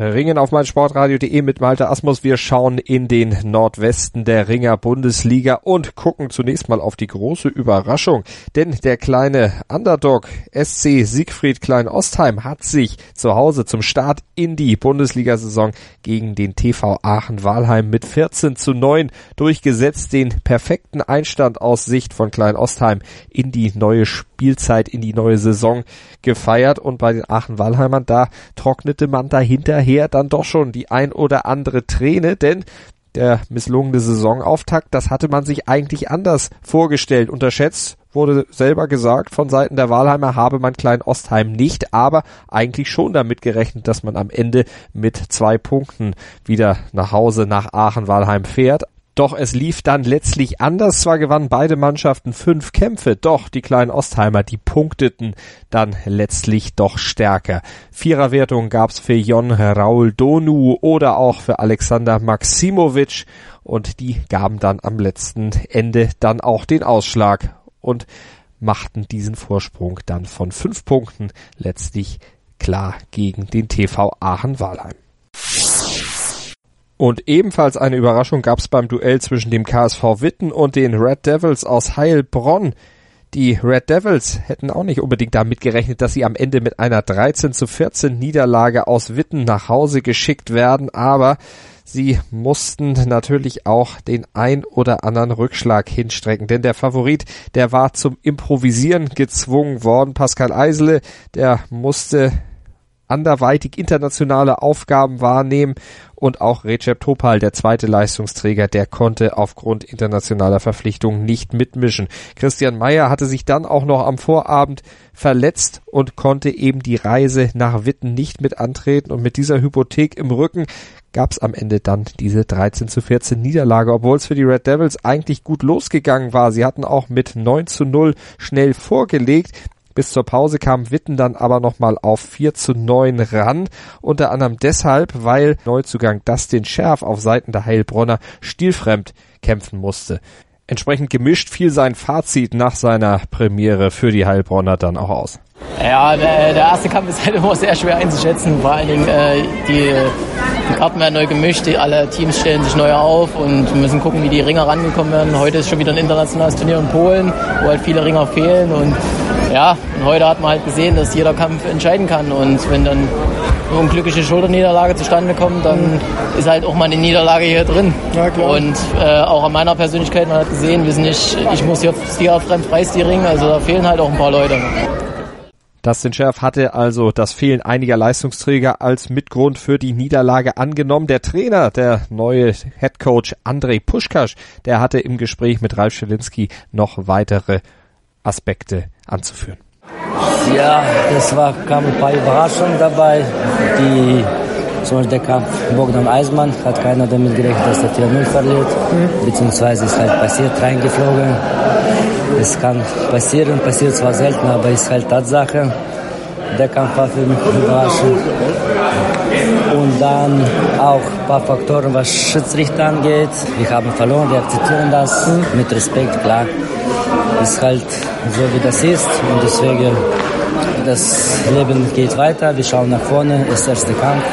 Ringen auf meinsportradio.de mit Malte Asmus. Wir schauen in den Nordwesten der Ringer Bundesliga und gucken zunächst mal auf die große Überraschung. Denn der kleine Underdog SC Siegfried Klein-Ostheim hat sich zu Hause zum Start in die Bundesliga-Saison gegen den TV Aachen-Walheim mit 14 zu 9 durchgesetzt. Den perfekten Einstand aus Sicht von Klein-Ostheim in die neue Spielzeit, in die neue Saison gefeiert. Und bei den Aachen-Walheimern, da trocknete man dahinterher dann doch schon die ein oder andere Träne, denn der misslungene Saisonauftakt, das hatte man sich eigentlich anders vorgestellt. Unterschätzt wurde selber gesagt von Seiten der Wahlheimer habe man Klein Ostheim nicht, aber eigentlich schon damit gerechnet, dass man am Ende mit zwei Punkten wieder nach Hause nach Aachen-Walheim fährt. Doch es lief dann letztlich anders. Zwar gewannen beide Mannschaften fünf Kämpfe, doch die kleinen Ostheimer, die punkteten dann letztlich doch stärker. Viererwertung gab's für Jon Raul Donu oder auch für Alexander Maximovic und die gaben dann am letzten Ende dann auch den Ausschlag und machten diesen Vorsprung dann von fünf Punkten letztlich klar gegen den TV Aachen-Walheim. Und ebenfalls eine Überraschung gab es beim Duell zwischen dem KSV Witten und den Red Devils aus Heilbronn. Die Red Devils hätten auch nicht unbedingt damit gerechnet, dass sie am Ende mit einer 13 zu 14 Niederlage aus Witten nach Hause geschickt werden, aber sie mussten natürlich auch den ein oder anderen Rückschlag hinstrecken, denn der Favorit, der war zum Improvisieren gezwungen worden. Pascal Eisele, der musste anderweitig internationale Aufgaben wahrnehmen und auch Recep Topal, der zweite Leistungsträger, der konnte aufgrund internationaler Verpflichtungen nicht mitmischen. Christian Meyer hatte sich dann auch noch am Vorabend verletzt und konnte eben die Reise nach Witten nicht mit antreten und mit dieser Hypothek im Rücken gab es am Ende dann diese 13 zu 14 Niederlage, obwohl es für die Red Devils eigentlich gut losgegangen war. Sie hatten auch mit 9 zu 0 schnell vorgelegt. Bis zur Pause kam Witten dann aber nochmal auf 4 zu 9 ran. Unter anderem deshalb, weil Neuzugang Dustin Scherf auf Seiten der Heilbronner stilfremd kämpfen musste. Entsprechend gemischt fiel sein Fazit nach seiner Premiere für die Heilbronner dann auch aus. Ja, der, der erste Kampf ist halt immer sehr schwer einzuschätzen. Vor allen Dingen äh, die, die Karten werden neu gemischt, die, alle Teams stellen sich neu auf und müssen gucken, wie die Ringer rangekommen werden. Heute ist schon wieder ein internationales Turnier in Polen, wo halt viele Ringer fehlen und ja, und heute hat man halt gesehen, dass jeder Kampf entscheiden kann. Und wenn dann eine unglückliche Schulterniederlage zustande kommt, dann ist halt auch mal eine Niederlage hier drin. Ja, klar. Und äh, auch an meiner Persönlichkeit, man hat gesehen, wir sind nicht, ich muss hier Stil-Fremd Freistilring, also da fehlen halt auch ein paar Leute. Dustin Scherf hatte also das Fehlen einiger Leistungsträger als Mitgrund für die Niederlage angenommen. Der Trainer, der neue Headcoach Andrei Puschkasch, der hatte im Gespräch mit Ralf Schelinski noch weitere Aspekte anzuführen. Ja, es war, kam ein paar Überraschungen dabei. Die, zum Beispiel der Kampf Bogdan Eismann hat keiner damit gerechnet, dass der 4-0 verliert. Mhm. Beziehungsweise ist halt passiert, reingeflogen. Es kann passieren, passiert zwar selten, aber ist halt Tatsache. Der Kampf war für mich überraschend. Und dann auch ein paar Faktoren, was Schiedsrichter angeht. Wir haben verloren, wir akzeptieren das mhm. mit Respekt, klar ist halt so, wie das ist. Und deswegen, das Leben geht weiter. Wir schauen nach vorne. Ist der erste Kampf.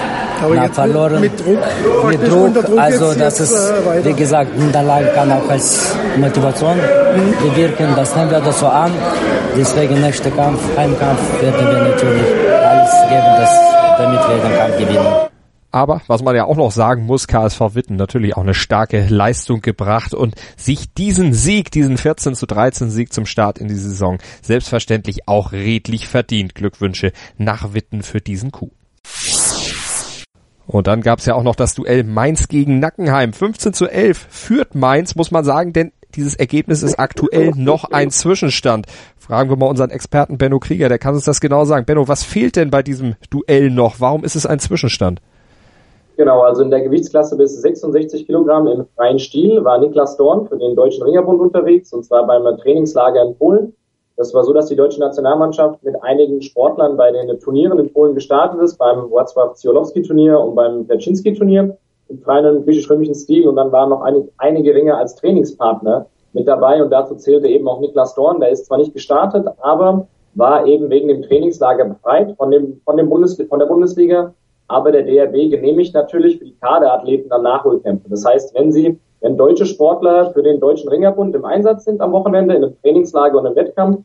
Aber Na, jetzt verloren. Mit, Druck? Mit Druck. Druck also, das ist, äh, wie gesagt, Niederlage kann auch als Motivation mhm. bewirken. Das nehmen wir das so an. Deswegen, nächster Kampf, Heimkampf, werden wir natürlich alles geben, dass, damit wir den Kampf gewinnen. Aber was man ja auch noch sagen muss, KSV Witten natürlich auch eine starke Leistung gebracht und sich diesen Sieg, diesen 14 zu 13 Sieg zum Start in die Saison selbstverständlich auch redlich verdient. Glückwünsche nach Witten für diesen Coup. Und dann gab's ja auch noch das Duell Mainz gegen Nackenheim. 15 zu 11 führt Mainz, muss man sagen, denn dieses Ergebnis ist aktuell noch ein Zwischenstand. Fragen wir mal unseren Experten Benno Krieger, der kann uns das genau sagen. Benno, was fehlt denn bei diesem Duell noch? Warum ist es ein Zwischenstand? Genau, also in der Gewichtsklasse bis 66 Kilogramm im freien Stil war Niklas Dorn für den Deutschen Ringerbund unterwegs, und zwar beim Trainingslager in Polen. Das war so, dass die deutsche Nationalmannschaft mit einigen Sportlern bei den Turnieren in Polen gestartet ist, beim Wacław Ziolowski-Turnier und beim Perczynski-Turnier im freien griechisch-römischen Stil. Und dann waren noch einige, einige Ringer als Trainingspartner mit dabei und dazu zählte eben auch Niklas Dorn. Der ist zwar nicht gestartet, aber war eben wegen dem Trainingslager befreit von dem, von dem Bundes, von der Bundesliga Aber der DRB genehmigt natürlich für die Kaderathleten dann Nachholkämpfe. Das heißt, wenn sie, wenn deutsche Sportler für den Deutschen Ringerbund im Einsatz sind am Wochenende, in einem Trainingslager und im Wettkampf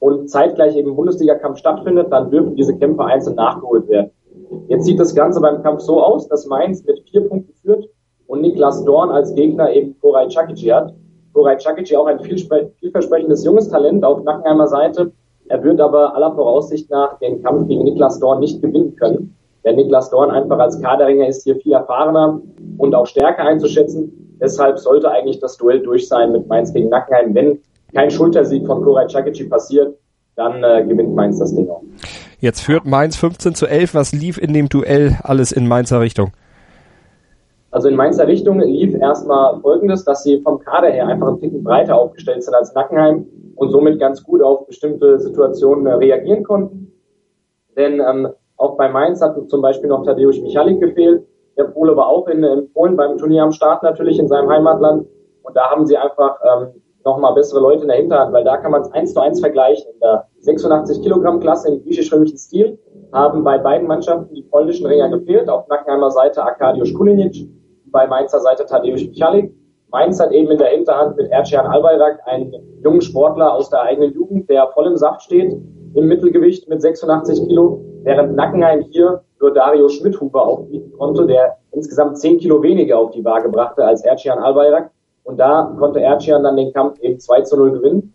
und zeitgleich eben Bundesliga-Kampf stattfindet, dann dürfen diese Kämpfe einzeln nachgeholt werden. Jetzt sieht das Ganze beim Kampf so aus, dass Mainz mit vier Punkten führt und Niklas Dorn als Gegner eben Koray Chakici hat. Koray Chakici auch ein vielversprechendes junges Talent auf Nackenheimer Seite. Er wird aber aller Voraussicht nach den Kampf gegen Niklas Dorn nicht gewinnen können. Der Niklas Dorn einfach als Kaderringer ist hier viel erfahrener und auch stärker einzuschätzen. Deshalb sollte eigentlich das Duell durch sein mit Mainz gegen Nackenheim. Wenn kein Schultersieg von Koray Chakici passiert, dann äh, gewinnt Mainz das Ding auch. Jetzt führt Mainz 15 zu 11. Was lief in dem Duell alles in Mainzer Richtung? Also in Mainzer Richtung lief erstmal Folgendes, dass sie vom Kader her einfach ein Ticken breiter aufgestellt sind als Nackenheim und somit ganz gut auf bestimmte Situationen äh, reagieren konnten. Denn ähm, auch bei Mainz hat zum Beispiel noch Tadeusz Michalik gefehlt. Der Pole war auch in, in Polen beim Turnier am Start natürlich in seinem Heimatland. Und da haben sie einfach ähm, nochmal bessere Leute in der Hinterhand, weil da kann man es eins zu eins vergleichen. In der 86 Kilogramm Klasse im griechisch-römischen Stil haben bei beiden Mannschaften die polnischen Ringer gefehlt. Auf Nackenheimer Seite Arkadiusz Kulinic, bei Mainzer Seite Tadeusz Michalik. Mainz hat eben in der Hinterhand mit Ercian Albayrak einen jungen Sportler aus der eigenen Jugend, der voll im Saft steht, im Mittelgewicht mit 86 Kilo, während Nackenheim hier nur Dario Schmidhuber aufbieten konnte, der insgesamt 10 Kilo weniger auf die Waage brachte als Ercian Albayrak. Und da konnte Ercian dann den Kampf eben 2 zu 0 gewinnen.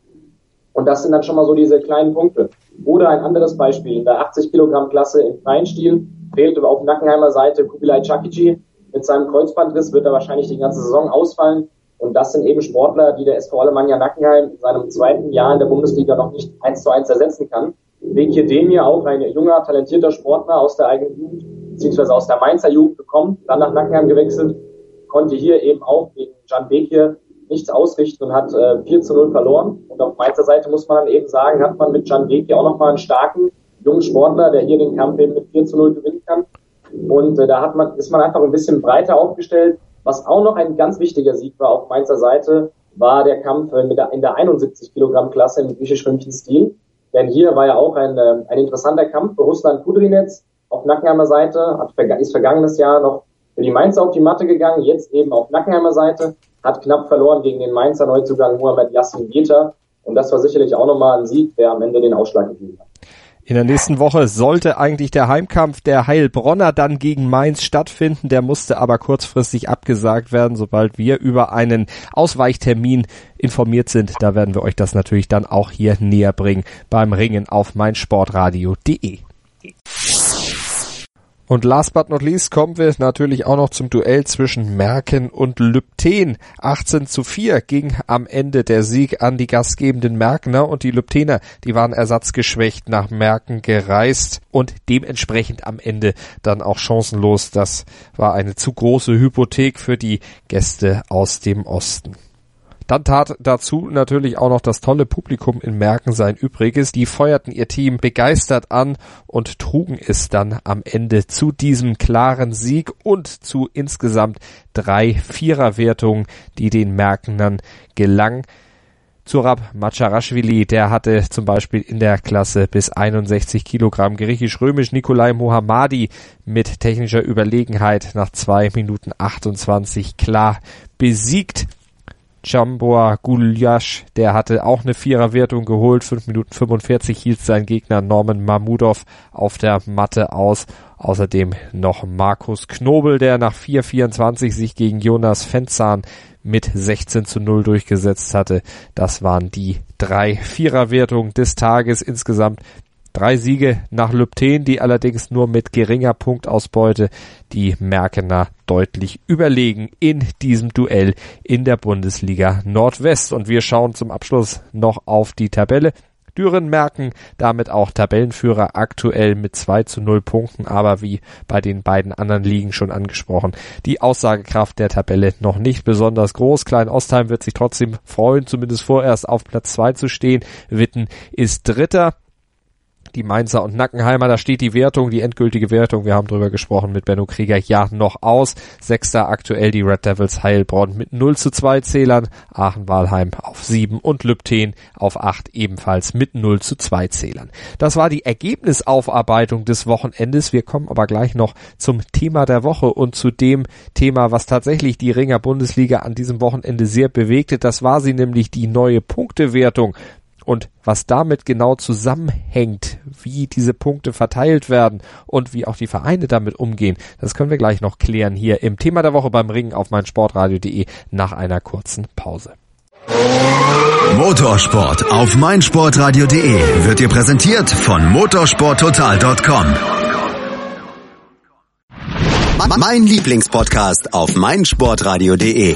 Und das sind dann schon mal so diese kleinen Punkte. Oder ein anderes Beispiel, in der 80 Kilogramm Klasse im freien Stil fehlte auf Nackenheimer Seite Kubilai Chakici, mit seinem Kreuzbandriss wird er wahrscheinlich die ganze Saison ausfallen. Und das sind eben Sportler, die der SV Alemannia Nackenheim in seinem zweiten Jahr in der Bundesliga noch nicht eins zu eins ersetzen kann. Bekir Demir, auch ein junger, talentierter Sportler aus der eigenen Jugend, beziehungsweise aus der Mainzer Jugend bekommen, dann nach Nackenheim gewechselt, konnte hier eben auch gegen Jan Bekir nichts ausrichten und hat äh, 4 zu 0 verloren. Und auf Mainzer Seite muss man dann eben sagen, hat man mit Jan Bekir auch nochmal einen starken, jungen Sportler, der hier den Kampf eben mit 4 zu 0 gewinnen kann. Und äh, da hat man, ist man einfach ein bisschen breiter aufgestellt. Was auch noch ein ganz wichtiger Sieg war auf Mainzer Seite, war der Kampf äh, der, in der 71 Kilogramm Klasse im griechisch-römischen Stil. Denn hier war ja auch ein, äh, ein interessanter Kampf. Russland Kudrinetz auf Nackenheimer Seite hat, ist vergangenes Jahr noch für die Mainzer auf die Matte gegangen, jetzt eben auf Nackenheimer Seite, hat knapp verloren gegen den Mainzer Neuzugang Mohamed Yassin Bieter. Und das war sicherlich auch nochmal ein Sieg, der am Ende den Ausschlag gegeben hat. In der nächsten Woche sollte eigentlich der Heimkampf der Heilbronner dann gegen Mainz stattfinden. Der musste aber kurzfristig abgesagt werden, sobald wir über einen Ausweichtermin informiert sind. Da werden wir euch das natürlich dann auch hier näher bringen beim Ringen auf meinsportradio.de. Und last but not least kommen wir natürlich auch noch zum Duell zwischen Merken und Lübten. 18 zu 4 ging am Ende der Sieg an die gastgebenden Merkener und die Lübtener, die waren ersatzgeschwächt nach Merken gereist und dementsprechend am Ende dann auch chancenlos. Das war eine zu große Hypothek für die Gäste aus dem Osten. Dann tat dazu natürlich auch noch das tolle Publikum in Merken sein Übriges. Die feuerten ihr Team begeistert an und trugen es dann am Ende zu diesem klaren Sieg und zu insgesamt drei Viererwertungen, die den Merkenern gelang. Zurab Macharashvili, der hatte zum Beispiel in der Klasse bis 61 Kilogramm griechisch-römisch Nikolai Mohammadi mit technischer Überlegenheit nach zwei Minuten 28 klar besiegt. Jambor Gulyash, der hatte auch eine Viererwertung geholt. 5 Minuten 45 hielt sein Gegner Norman Mamudov auf der Matte aus. Außerdem noch Markus Knobel, der nach 4,24 sich gegen Jonas Fenzahn mit 16 zu 0 durchgesetzt hatte. Das waren die drei Viererwertungen des Tages. Insgesamt Drei Siege nach Lübten, die allerdings nur mit geringer Punktausbeute die Merkener deutlich überlegen in diesem Duell in der Bundesliga Nordwest. Und wir schauen zum Abschluss noch auf die Tabelle. Düren merken damit auch Tabellenführer aktuell mit 2 zu 0 Punkten, aber wie bei den beiden anderen Ligen schon angesprochen, die Aussagekraft der Tabelle noch nicht besonders groß. Klein Ostheim wird sich trotzdem freuen, zumindest vorerst auf Platz 2 zu stehen. Witten ist Dritter die Mainzer und Nackenheimer. Da steht die Wertung, die endgültige Wertung. Wir haben drüber gesprochen mit Benno Krieger. Ja, noch aus. Sechster aktuell die Red Devils Heilbronn mit 0 zu 2 Zählern. Aachen-Walheim auf 7 und Lübten auf 8 ebenfalls mit 0 zu 2 Zählern. Das war die Ergebnisaufarbeitung des Wochenendes. Wir kommen aber gleich noch zum Thema der Woche und zu dem Thema, was tatsächlich die Ringer Bundesliga an diesem Wochenende sehr bewegte. Das war sie nämlich die neue Punktewertung und was damit genau zusammenhängt, wie diese Punkte verteilt werden und wie auch die Vereine damit umgehen, das können wir gleich noch klären hier im Thema der Woche beim Ringen auf meinsportradio.de nach einer kurzen Pause. Motorsport auf meinsportradio.de wird dir präsentiert von motorsporttotal.com. Mein Lieblingspodcast auf meinsportradio.de.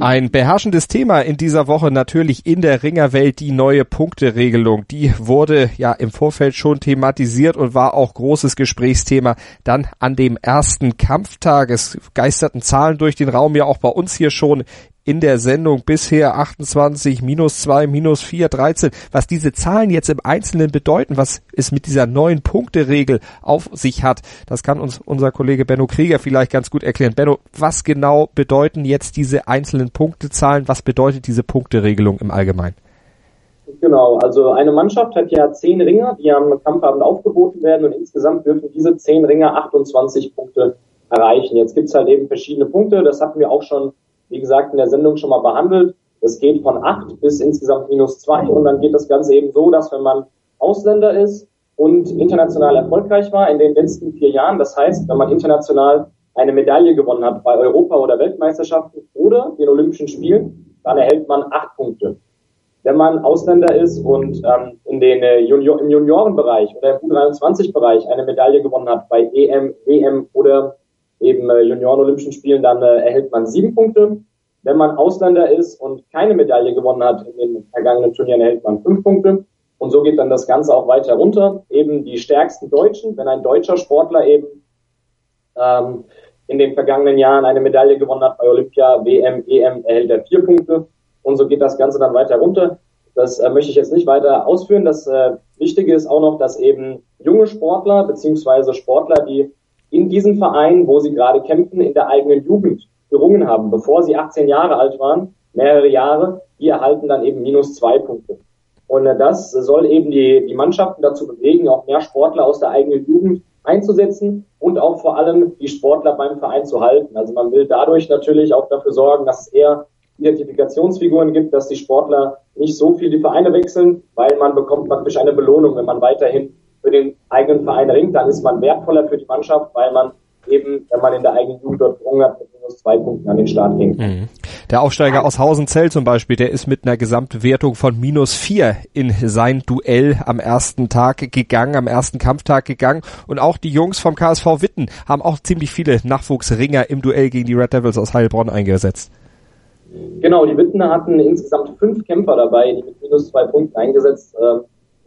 Ein beherrschendes Thema in dieser Woche natürlich in der Ringerwelt die neue Punkteregelung. Die wurde ja im Vorfeld schon thematisiert und war auch großes Gesprächsthema. Dann an dem ersten Kampftag. Es geisterten Zahlen durch den Raum, ja auch bei uns hier schon in der Sendung bisher 28, minus 2, minus 4, 13. Was diese Zahlen jetzt im Einzelnen bedeuten, was es mit dieser neuen Punkteregel auf sich hat, das kann uns unser Kollege Benno Krieger vielleicht ganz gut erklären. Benno, was genau bedeuten jetzt diese einzelnen Punktezahlen? Was bedeutet diese Punkteregelung im Allgemeinen? Genau, also eine Mannschaft hat ja zehn Ringer, die am Kampfabend aufgeboten werden und insgesamt dürfen diese zehn Ringer 28 Punkte erreichen. Jetzt gibt's halt eben verschiedene Punkte, das hatten wir auch schon wie gesagt, in der Sendung schon mal behandelt. Es geht von acht bis insgesamt minus zwei und dann geht das Ganze eben so, dass wenn man Ausländer ist und international erfolgreich war in den letzten vier Jahren, das heißt, wenn man international eine Medaille gewonnen hat bei Europa- oder Weltmeisterschaften oder den Olympischen Spielen, dann erhält man acht Punkte. Wenn man Ausländer ist und ähm, in den äh, Junior, im Juniorenbereich oder im U23-Bereich eine Medaille gewonnen hat bei EM, WM oder eben äh, Junioren-Olympischen Spielen, dann äh, erhält man sieben Punkte. Wenn man Ausländer ist und keine Medaille gewonnen hat in den vergangenen Turnieren, erhält man fünf Punkte. Und so geht dann das Ganze auch weiter runter. Eben die stärksten Deutschen, wenn ein deutscher Sportler eben ähm, in den vergangenen Jahren eine Medaille gewonnen hat bei Olympia, WM, EM, erhält er vier Punkte. Und so geht das Ganze dann weiter runter. Das äh, möchte ich jetzt nicht weiter ausführen. Das äh, Wichtige ist auch noch, dass eben junge Sportler beziehungsweise Sportler, die in diesem Verein, wo sie gerade kämpfen, in der eigenen Jugend gerungen haben, bevor sie 18 Jahre alt waren, mehrere Jahre, die erhalten dann eben minus zwei Punkte. Und äh, das soll eben die, die Mannschaften dazu bewegen, auch mehr Sportler aus der eigenen Jugend einzusetzen und auch vor allem die Sportler beim Verein zu halten. Also man will dadurch natürlich auch dafür sorgen, dass es eher Identifikationsfiguren gibt, dass die Sportler nicht so viel die Vereine wechseln, weil man bekommt praktisch eine Belohnung, wenn man weiterhin für den eigenen Verein ringt, dann ist man wertvoller für die Mannschaft, weil man eben, wenn man in der eigenen Jugend dort gerungen hat, mit minus zwei Punkten an den Start ging. Mhm. Der Aufsteiger aus Hausenzell zum Beispiel, der ist mit einer Gesamtwertung von minus vier in sein Duell am ersten Tag gegangen, am ersten Kampftag gegangen. Und auch die Jungs vom KSV Witten haben auch ziemlich viele Nachwuchsringer im Duell gegen die Red Devils aus Heilbronn eingesetzt. Genau, die Wittener hatten insgesamt fünf Kämpfer dabei, die mit minus zwei Punkten eingesetzt äh,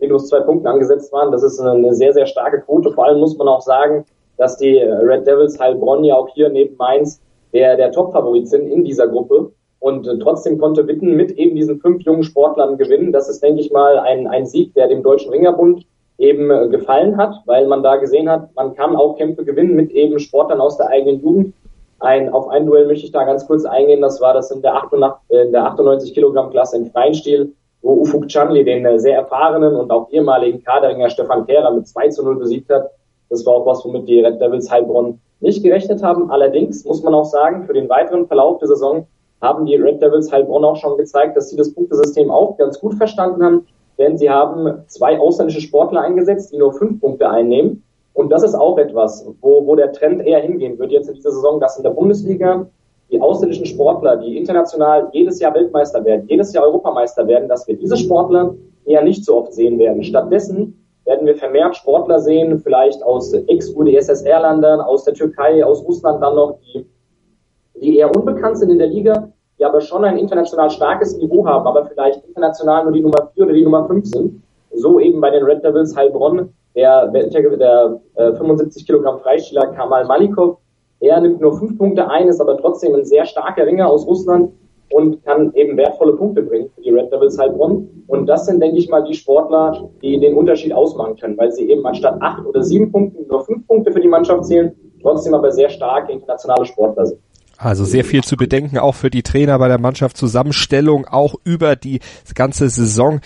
minus zwei Punkten angesetzt waren. Das ist eine sehr, sehr starke Quote. Vor allem muss man auch sagen, dass die Red Devils Heilbronn ja auch hier neben Mainz der, der Top-Favorit sind in dieser Gruppe. Und äh, trotzdem konnte Witten mit eben diesen fünf jungen Sportlern gewinnen. Das ist, denke ich mal, ein, ein Sieg, der dem Deutschen Ringerbund eben äh, gefallen hat, weil man da gesehen hat, man kann auch Kämpfe gewinnen mit eben Sportlern aus der eigenen Jugend. Ein, auf ein Duell möchte ich da ganz kurz eingehen. Das war das in der 98, in der 98 Kilogramm Klasse im freien Stil wo Ufuk Chanli den äh, sehr erfahrenen und auch ehemaligen Kaderinger Stefan Kehrer mit 2 zu 0 besiegt hat. Das war auch was, womit die Red Devils Heilbronn nicht gerechnet haben. Allerdings muss man auch sagen, für den weiteren Verlauf der Saison haben die Red Devils Heilbronn auch schon gezeigt, dass sie das Punktesystem auch ganz gut verstanden haben, denn sie haben zwei ausländische Sportler eingesetzt, die nur fünf Punkte einnehmen. Und das ist auch etwas, wo, wo der Trend eher hingehen wird jetzt in dieser Saison, dass in der Bundesliga die ausländischen Sportler, die international jedes Jahr Weltmeister werden, jedes Jahr Europameister werden, dass wir diese Sportler eher nicht so oft sehen werden. Stattdessen werden wir vermehrt Sportler sehen, vielleicht aus Ex-UdSSR-Ländern, aus der Türkei, aus Russland dann noch, die, die eher unbekannt sind in der Liga, die aber schon ein international starkes Niveau haben, aber vielleicht international nur die Nummer 4 oder die Nummer 5 sind. So eben bei den Red Devils Heilbronn, der, der äh, 75 Kilogramm Freisteller Kamal Malikov, er nimmt nur fünf Punkte ein, ist aber trotzdem ein sehr starker Ringer aus Russland und kann eben wertvolle Punkte bringen für die Red Devils Heilbronn. Und das sind, denke ich mal, die Sportler, die den Unterschied ausmachen können, weil sie eben anstatt acht oder sieben Punkten nur fünf Punkte für die Mannschaft zählen, trotzdem aber sehr starke internationale Sportler sind. Also sehr viel zu bedenken, auch für die Trainer bei der Mannschaftszusammenstellung, auch über die ganze Saison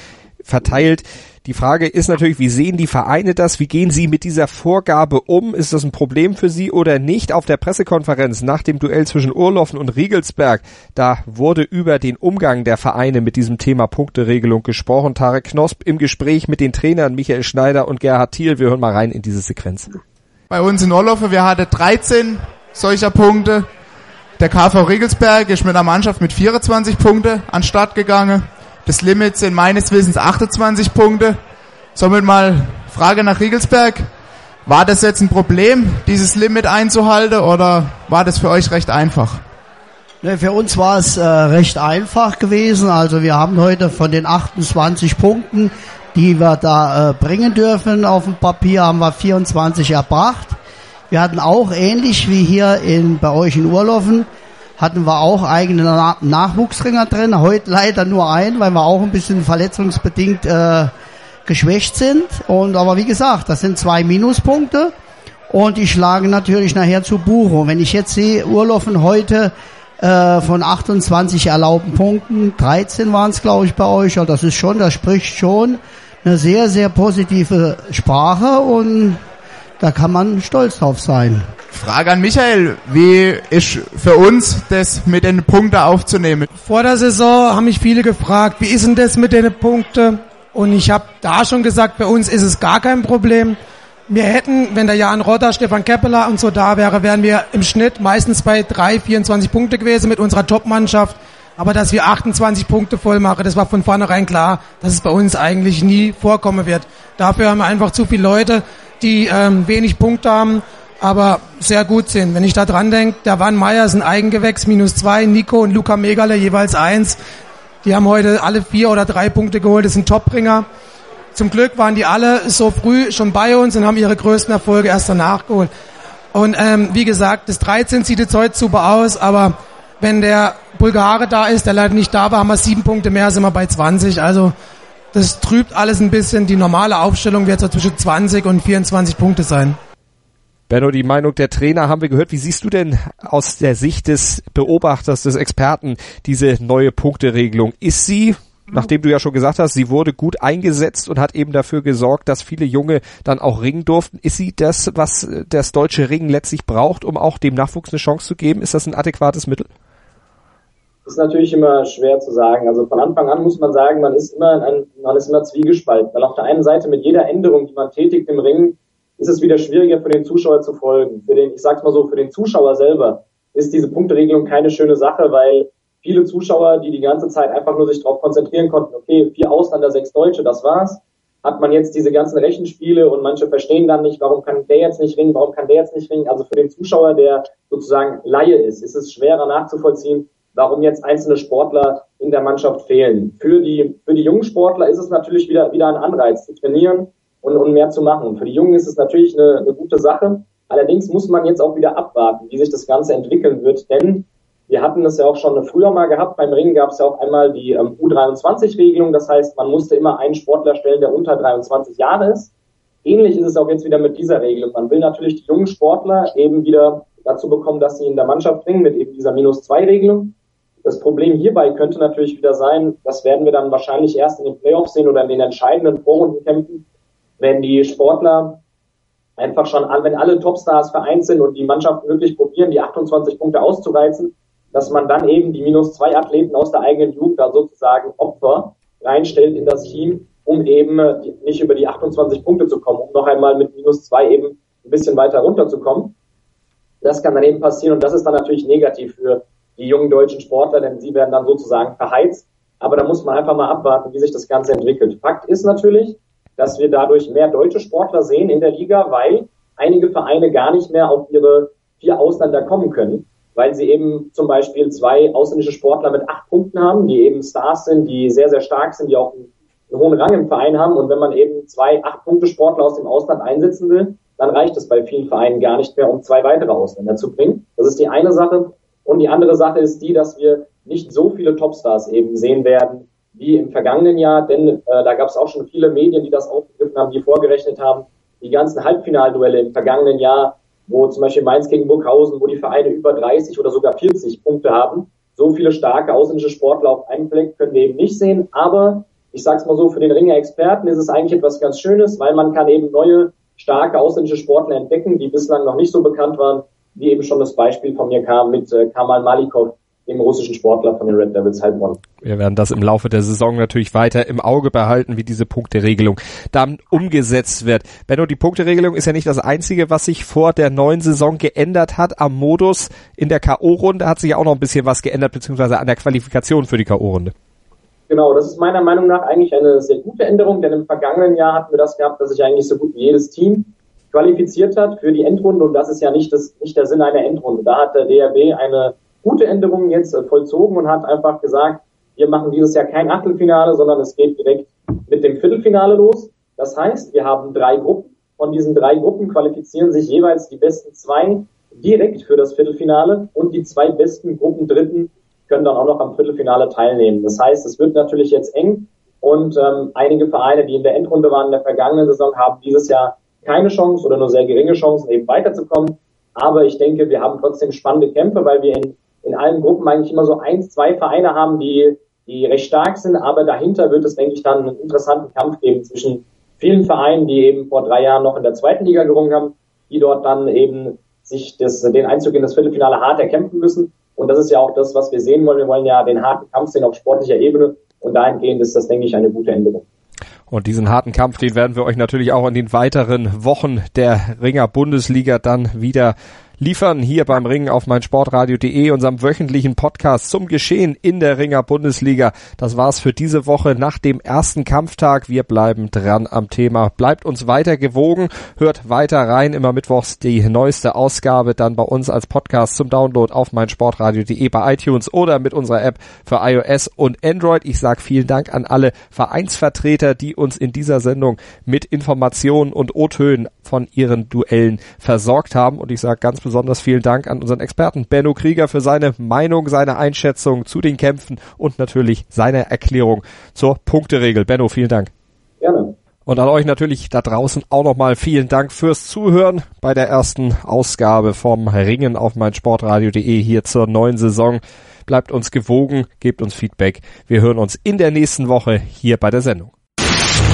verteilt. Die Frage ist natürlich, wie sehen die Vereine das? Wie gehen sie mit dieser Vorgabe um? Ist das ein Problem für sie oder nicht? Auf der Pressekonferenz nach dem Duell zwischen Urloffen und Riegelsberg, da wurde über den Umgang der Vereine mit diesem Thema Punkteregelung gesprochen. Tarek Knosp im Gespräch mit den Trainern Michael Schneider und Gerhard Thiel. Wir hören mal rein in diese Sequenz. Bei uns in Urloffe, wir hatten 13 solcher Punkte. Der KV Riegelsberg ist mit einer Mannschaft mit 24 Punkte an Start gegangen. Das Limit sind meines Wissens 28 Punkte. Somit mal Frage nach Riegelsberg. War das jetzt ein Problem, dieses Limit einzuhalten oder war das für euch recht einfach? Ne, für uns war es äh, recht einfach gewesen. Also wir haben heute von den 28 Punkten, die wir da äh, bringen dürfen auf dem Papier, haben wir 24 erbracht. Wir hatten auch ähnlich wie hier in, bei euch in Urlaufen hatten wir auch eigene Na Nachwuchsringer drin. Heute leider nur einen, weil wir auch ein bisschen verletzungsbedingt äh, geschwächt sind. Und aber wie gesagt, das sind zwei Minuspunkte. Und die schlagen natürlich nachher zu Buche. wenn ich jetzt sehe, Urlaufen heute äh, von 28 erlaubten Punkten, 13 waren es glaube ich bei euch. Also das ist schon, das spricht schon eine sehr, sehr positive Sprache und da kann man stolz drauf sein. Frage an Michael, wie ist für uns das mit den Punkten aufzunehmen? Vor der Saison haben mich viele gefragt, wie ist denn das mit den Punkten? Und ich habe da schon gesagt, bei uns ist es gar kein Problem. Wir hätten, wenn der Jan Rotter, Stefan Keppeler und so da wäre, wären wir im Schnitt meistens bei 3, 24 Punkte gewesen mit unserer Top-Mannschaft. Aber dass wir 28 Punkte voll machen, das war von vornherein klar, dass es bei uns eigentlich nie vorkommen wird. Dafür haben wir einfach zu viele Leute, die ähm, wenig Punkte haben aber sehr gut sind. Wenn ich da dran denke, der Van Meyer ist ein Eigengewächs, minus zwei, Nico und Luca Megale jeweils eins. Die haben heute alle vier oder drei Punkte geholt, das sind Topbringer. Zum Glück waren die alle so früh schon bei uns und haben ihre größten Erfolge erst danach geholt. Und ähm, wie gesagt, das 13 sieht jetzt heute super aus, aber wenn der Bulgare da ist, der leider nicht da war, haben wir sieben Punkte mehr, sind wir bei 20. Also das trübt alles ein bisschen. Die normale Aufstellung wird so zwischen 20 und 24 Punkte sein. Benno, die Meinung der Trainer haben wir gehört. Wie siehst du denn aus der Sicht des Beobachters, des Experten diese neue Punkteregelung? Ist sie, nachdem du ja schon gesagt hast, sie wurde gut eingesetzt und hat eben dafür gesorgt, dass viele Junge dann auch ringen durften. Ist sie das, was das deutsche Ringen letztlich braucht, um auch dem Nachwuchs eine Chance zu geben? Ist das ein adäquates Mittel? Das ist natürlich immer schwer zu sagen. Also von Anfang an muss man sagen, man ist immer, ein, man ist immer zwiegespalten. Weil auf der einen Seite mit jeder Änderung, die man tätigt im Ring, ist es wieder schwieriger für den Zuschauer zu folgen. Für den, ich sag's mal so, für den Zuschauer selber ist diese Punkteregelung keine schöne Sache, weil viele Zuschauer, die die ganze Zeit einfach nur sich darauf konzentrieren konnten, okay, vier Ausländer, sechs Deutsche, das war's, hat man jetzt diese ganzen Rechenspiele und manche verstehen dann nicht, warum kann der jetzt nicht ringen, warum kann der jetzt nicht ringen. Also für den Zuschauer, der sozusagen Laie ist, ist es schwerer nachzuvollziehen, warum jetzt einzelne Sportler in der Mannschaft fehlen. Für die, für die jungen Sportler ist es natürlich wieder, wieder ein Anreiz zu trainieren, und, und mehr zu machen. Für die Jungen ist es natürlich eine, eine gute Sache. Allerdings muss man jetzt auch wieder abwarten, wie sich das Ganze entwickeln wird, denn wir hatten das ja auch schon früher mal gehabt. Beim Ringen gab es ja auch einmal die ähm, U23-Regelung. Das heißt, man musste immer einen Sportler stellen, der unter 23 Jahre ist. Ähnlich ist es auch jetzt wieder mit dieser Regelung. Man will natürlich die jungen Sportler eben wieder dazu bekommen, dass sie in der Mannschaft ringen mit eben dieser Minus-2-Regelung. Das Problem hierbei könnte natürlich wieder sein, das werden wir dann wahrscheinlich erst in den Playoffs sehen oder in den entscheidenden Vorrundenkämpfen, wenn die Sportler einfach schon an, wenn alle Topstars vereint sind und die Mannschaften wirklich probieren, die 28 Punkte auszureizen, dass man dann eben die minus zwei Athleten aus der eigenen Jugend da sozusagen Opfer reinstellt in das Team, um eben nicht über die 28 Punkte zu kommen, um noch einmal mit minus zwei eben ein bisschen weiter runterzukommen. Das kann dann eben passieren und das ist dann natürlich negativ für die jungen deutschen Sportler, denn sie werden dann sozusagen verheizt. Aber da muss man einfach mal abwarten, wie sich das Ganze entwickelt. Fakt ist natürlich, dass wir dadurch mehr deutsche Sportler sehen in der Liga, weil einige Vereine gar nicht mehr auf ihre vier Ausländer kommen können, weil sie eben zum Beispiel zwei ausländische Sportler mit acht Punkten haben, die eben Stars sind, die sehr, sehr stark sind, die auch einen, einen hohen Rang im Verein haben. Und wenn man eben zwei acht-Punkte-Sportler aus dem Ausland einsetzen will, dann reicht es bei vielen Vereinen gar nicht mehr, um zwei weitere Ausländer zu bringen. Das ist die eine Sache. Und die andere Sache ist die, dass wir nicht so viele Topstars eben sehen werden wie im vergangenen Jahr, denn äh, da gab es auch schon viele Medien, die das aufgegriffen haben, die vorgerechnet haben, die ganzen Halbfinalduelle im vergangenen Jahr, wo zum Beispiel Mainz gegen Burghausen, wo die Vereine über 30 oder sogar 40 Punkte haben. So viele starke ausländische Sportler auf einem Fleck können wir eben nicht sehen. Aber ich sag's mal so, für den Ringer-Experten ist es eigentlich etwas ganz Schönes, weil man kann eben neue, starke ausländische Sportler entdecken, die bislang noch nicht so bekannt waren, wie eben schon das Beispiel von mir kam mit äh, Kamal Malikov, dem russischen Sportler von den Red Devils Heilbronn. Wir werden das im Laufe der Saison natürlich weiter im Auge behalten, wie diese Punkteregelung dann umgesetzt wird. Benno, die Punkteregelung ist ja nicht das Einzige, was sich vor der neuen Saison geändert hat am Modus. In der K.O.-Runde hat sich ja auch noch ein bisschen was geändert, beziehungsweise an der Qualifikation für die K.O.-Runde. Genau, das ist meiner Meinung nach eigentlich eine sehr gute Änderung, denn im vergangenen Jahr hatten wir das gehabt, dass sich eigentlich so gut wie jedes Team qualifiziert hat für die Endrunde und das ist ja nicht, das, nicht der Sinn einer Endrunde. Da hat der DRB eine gute Änderungen jetzt äh, vollzogen und hat einfach gesagt, wir machen dieses Jahr kein Achtelfinale, sondern es geht direkt mit dem Viertelfinale los. Das heißt, wir haben drei Gruppen. Von diesen drei Gruppen qualifizieren sich jeweils die besten zwei direkt für das Viertelfinale und die zwei besten Gruppen Dritten können dann auch noch am Viertelfinale teilnehmen. Das heißt, es wird natürlich jetzt eng und ähm, einige Vereine, die in der Endrunde waren in der vergangenen Saison, haben dieses Jahr keine Chance oder nur sehr geringe Chancen, eben weiterzukommen. Aber ich denke, wir haben trotzdem spannende Kämpfe, weil wir in in allen Gruppen eigentlich immer so eins, zwei Vereine haben, die, die recht stark sind, aber dahinter wird es, denke ich, dann einen interessanten Kampf geben zwischen vielen Vereinen, die eben vor drei Jahren noch in der zweiten Liga gerungen haben, die dort dann eben sich das, den Einzug in das Viertelfinale hart erkämpfen müssen. Und das ist ja auch das, was wir sehen wollen. Wir wollen ja den harten Kampf sehen auf sportlicher Ebene. Und dahingehend ist das, denke ich, eine gute Änderung. Und diesen harten Kampf, den werden wir euch natürlich auch in den weiteren Wochen der Ringer Bundesliga dann wieder liefern hier beim Ringen auf meinsportradio.de, unserem wöchentlichen Podcast zum Geschehen in der Ringer Bundesliga. Das war's für diese Woche nach dem ersten Kampftag. Wir bleiben dran am Thema. Bleibt uns weiter gewogen, hört weiter rein. Immer mittwochs die neueste Ausgabe dann bei uns als Podcast zum Download auf meinsportradio.de bei iTunes oder mit unserer App für iOS und Android. Ich sage vielen Dank an alle Vereinsvertreter, die uns in dieser Sendung mit Informationen und O-Tönen von ihren Duellen versorgt haben. Und ich sage ganz besonders vielen Dank an unseren Experten Benno Krieger für seine Meinung, seine Einschätzung zu den Kämpfen und natürlich seine Erklärung zur Punkteregel. Benno, vielen Dank. Gerne. Und an euch natürlich da draußen auch nochmal vielen Dank fürs Zuhören bei der ersten Ausgabe vom Ringen auf meinsportradio.de hier zur neuen Saison. Bleibt uns gewogen, gebt uns Feedback. Wir hören uns in der nächsten Woche hier bei der Sendung.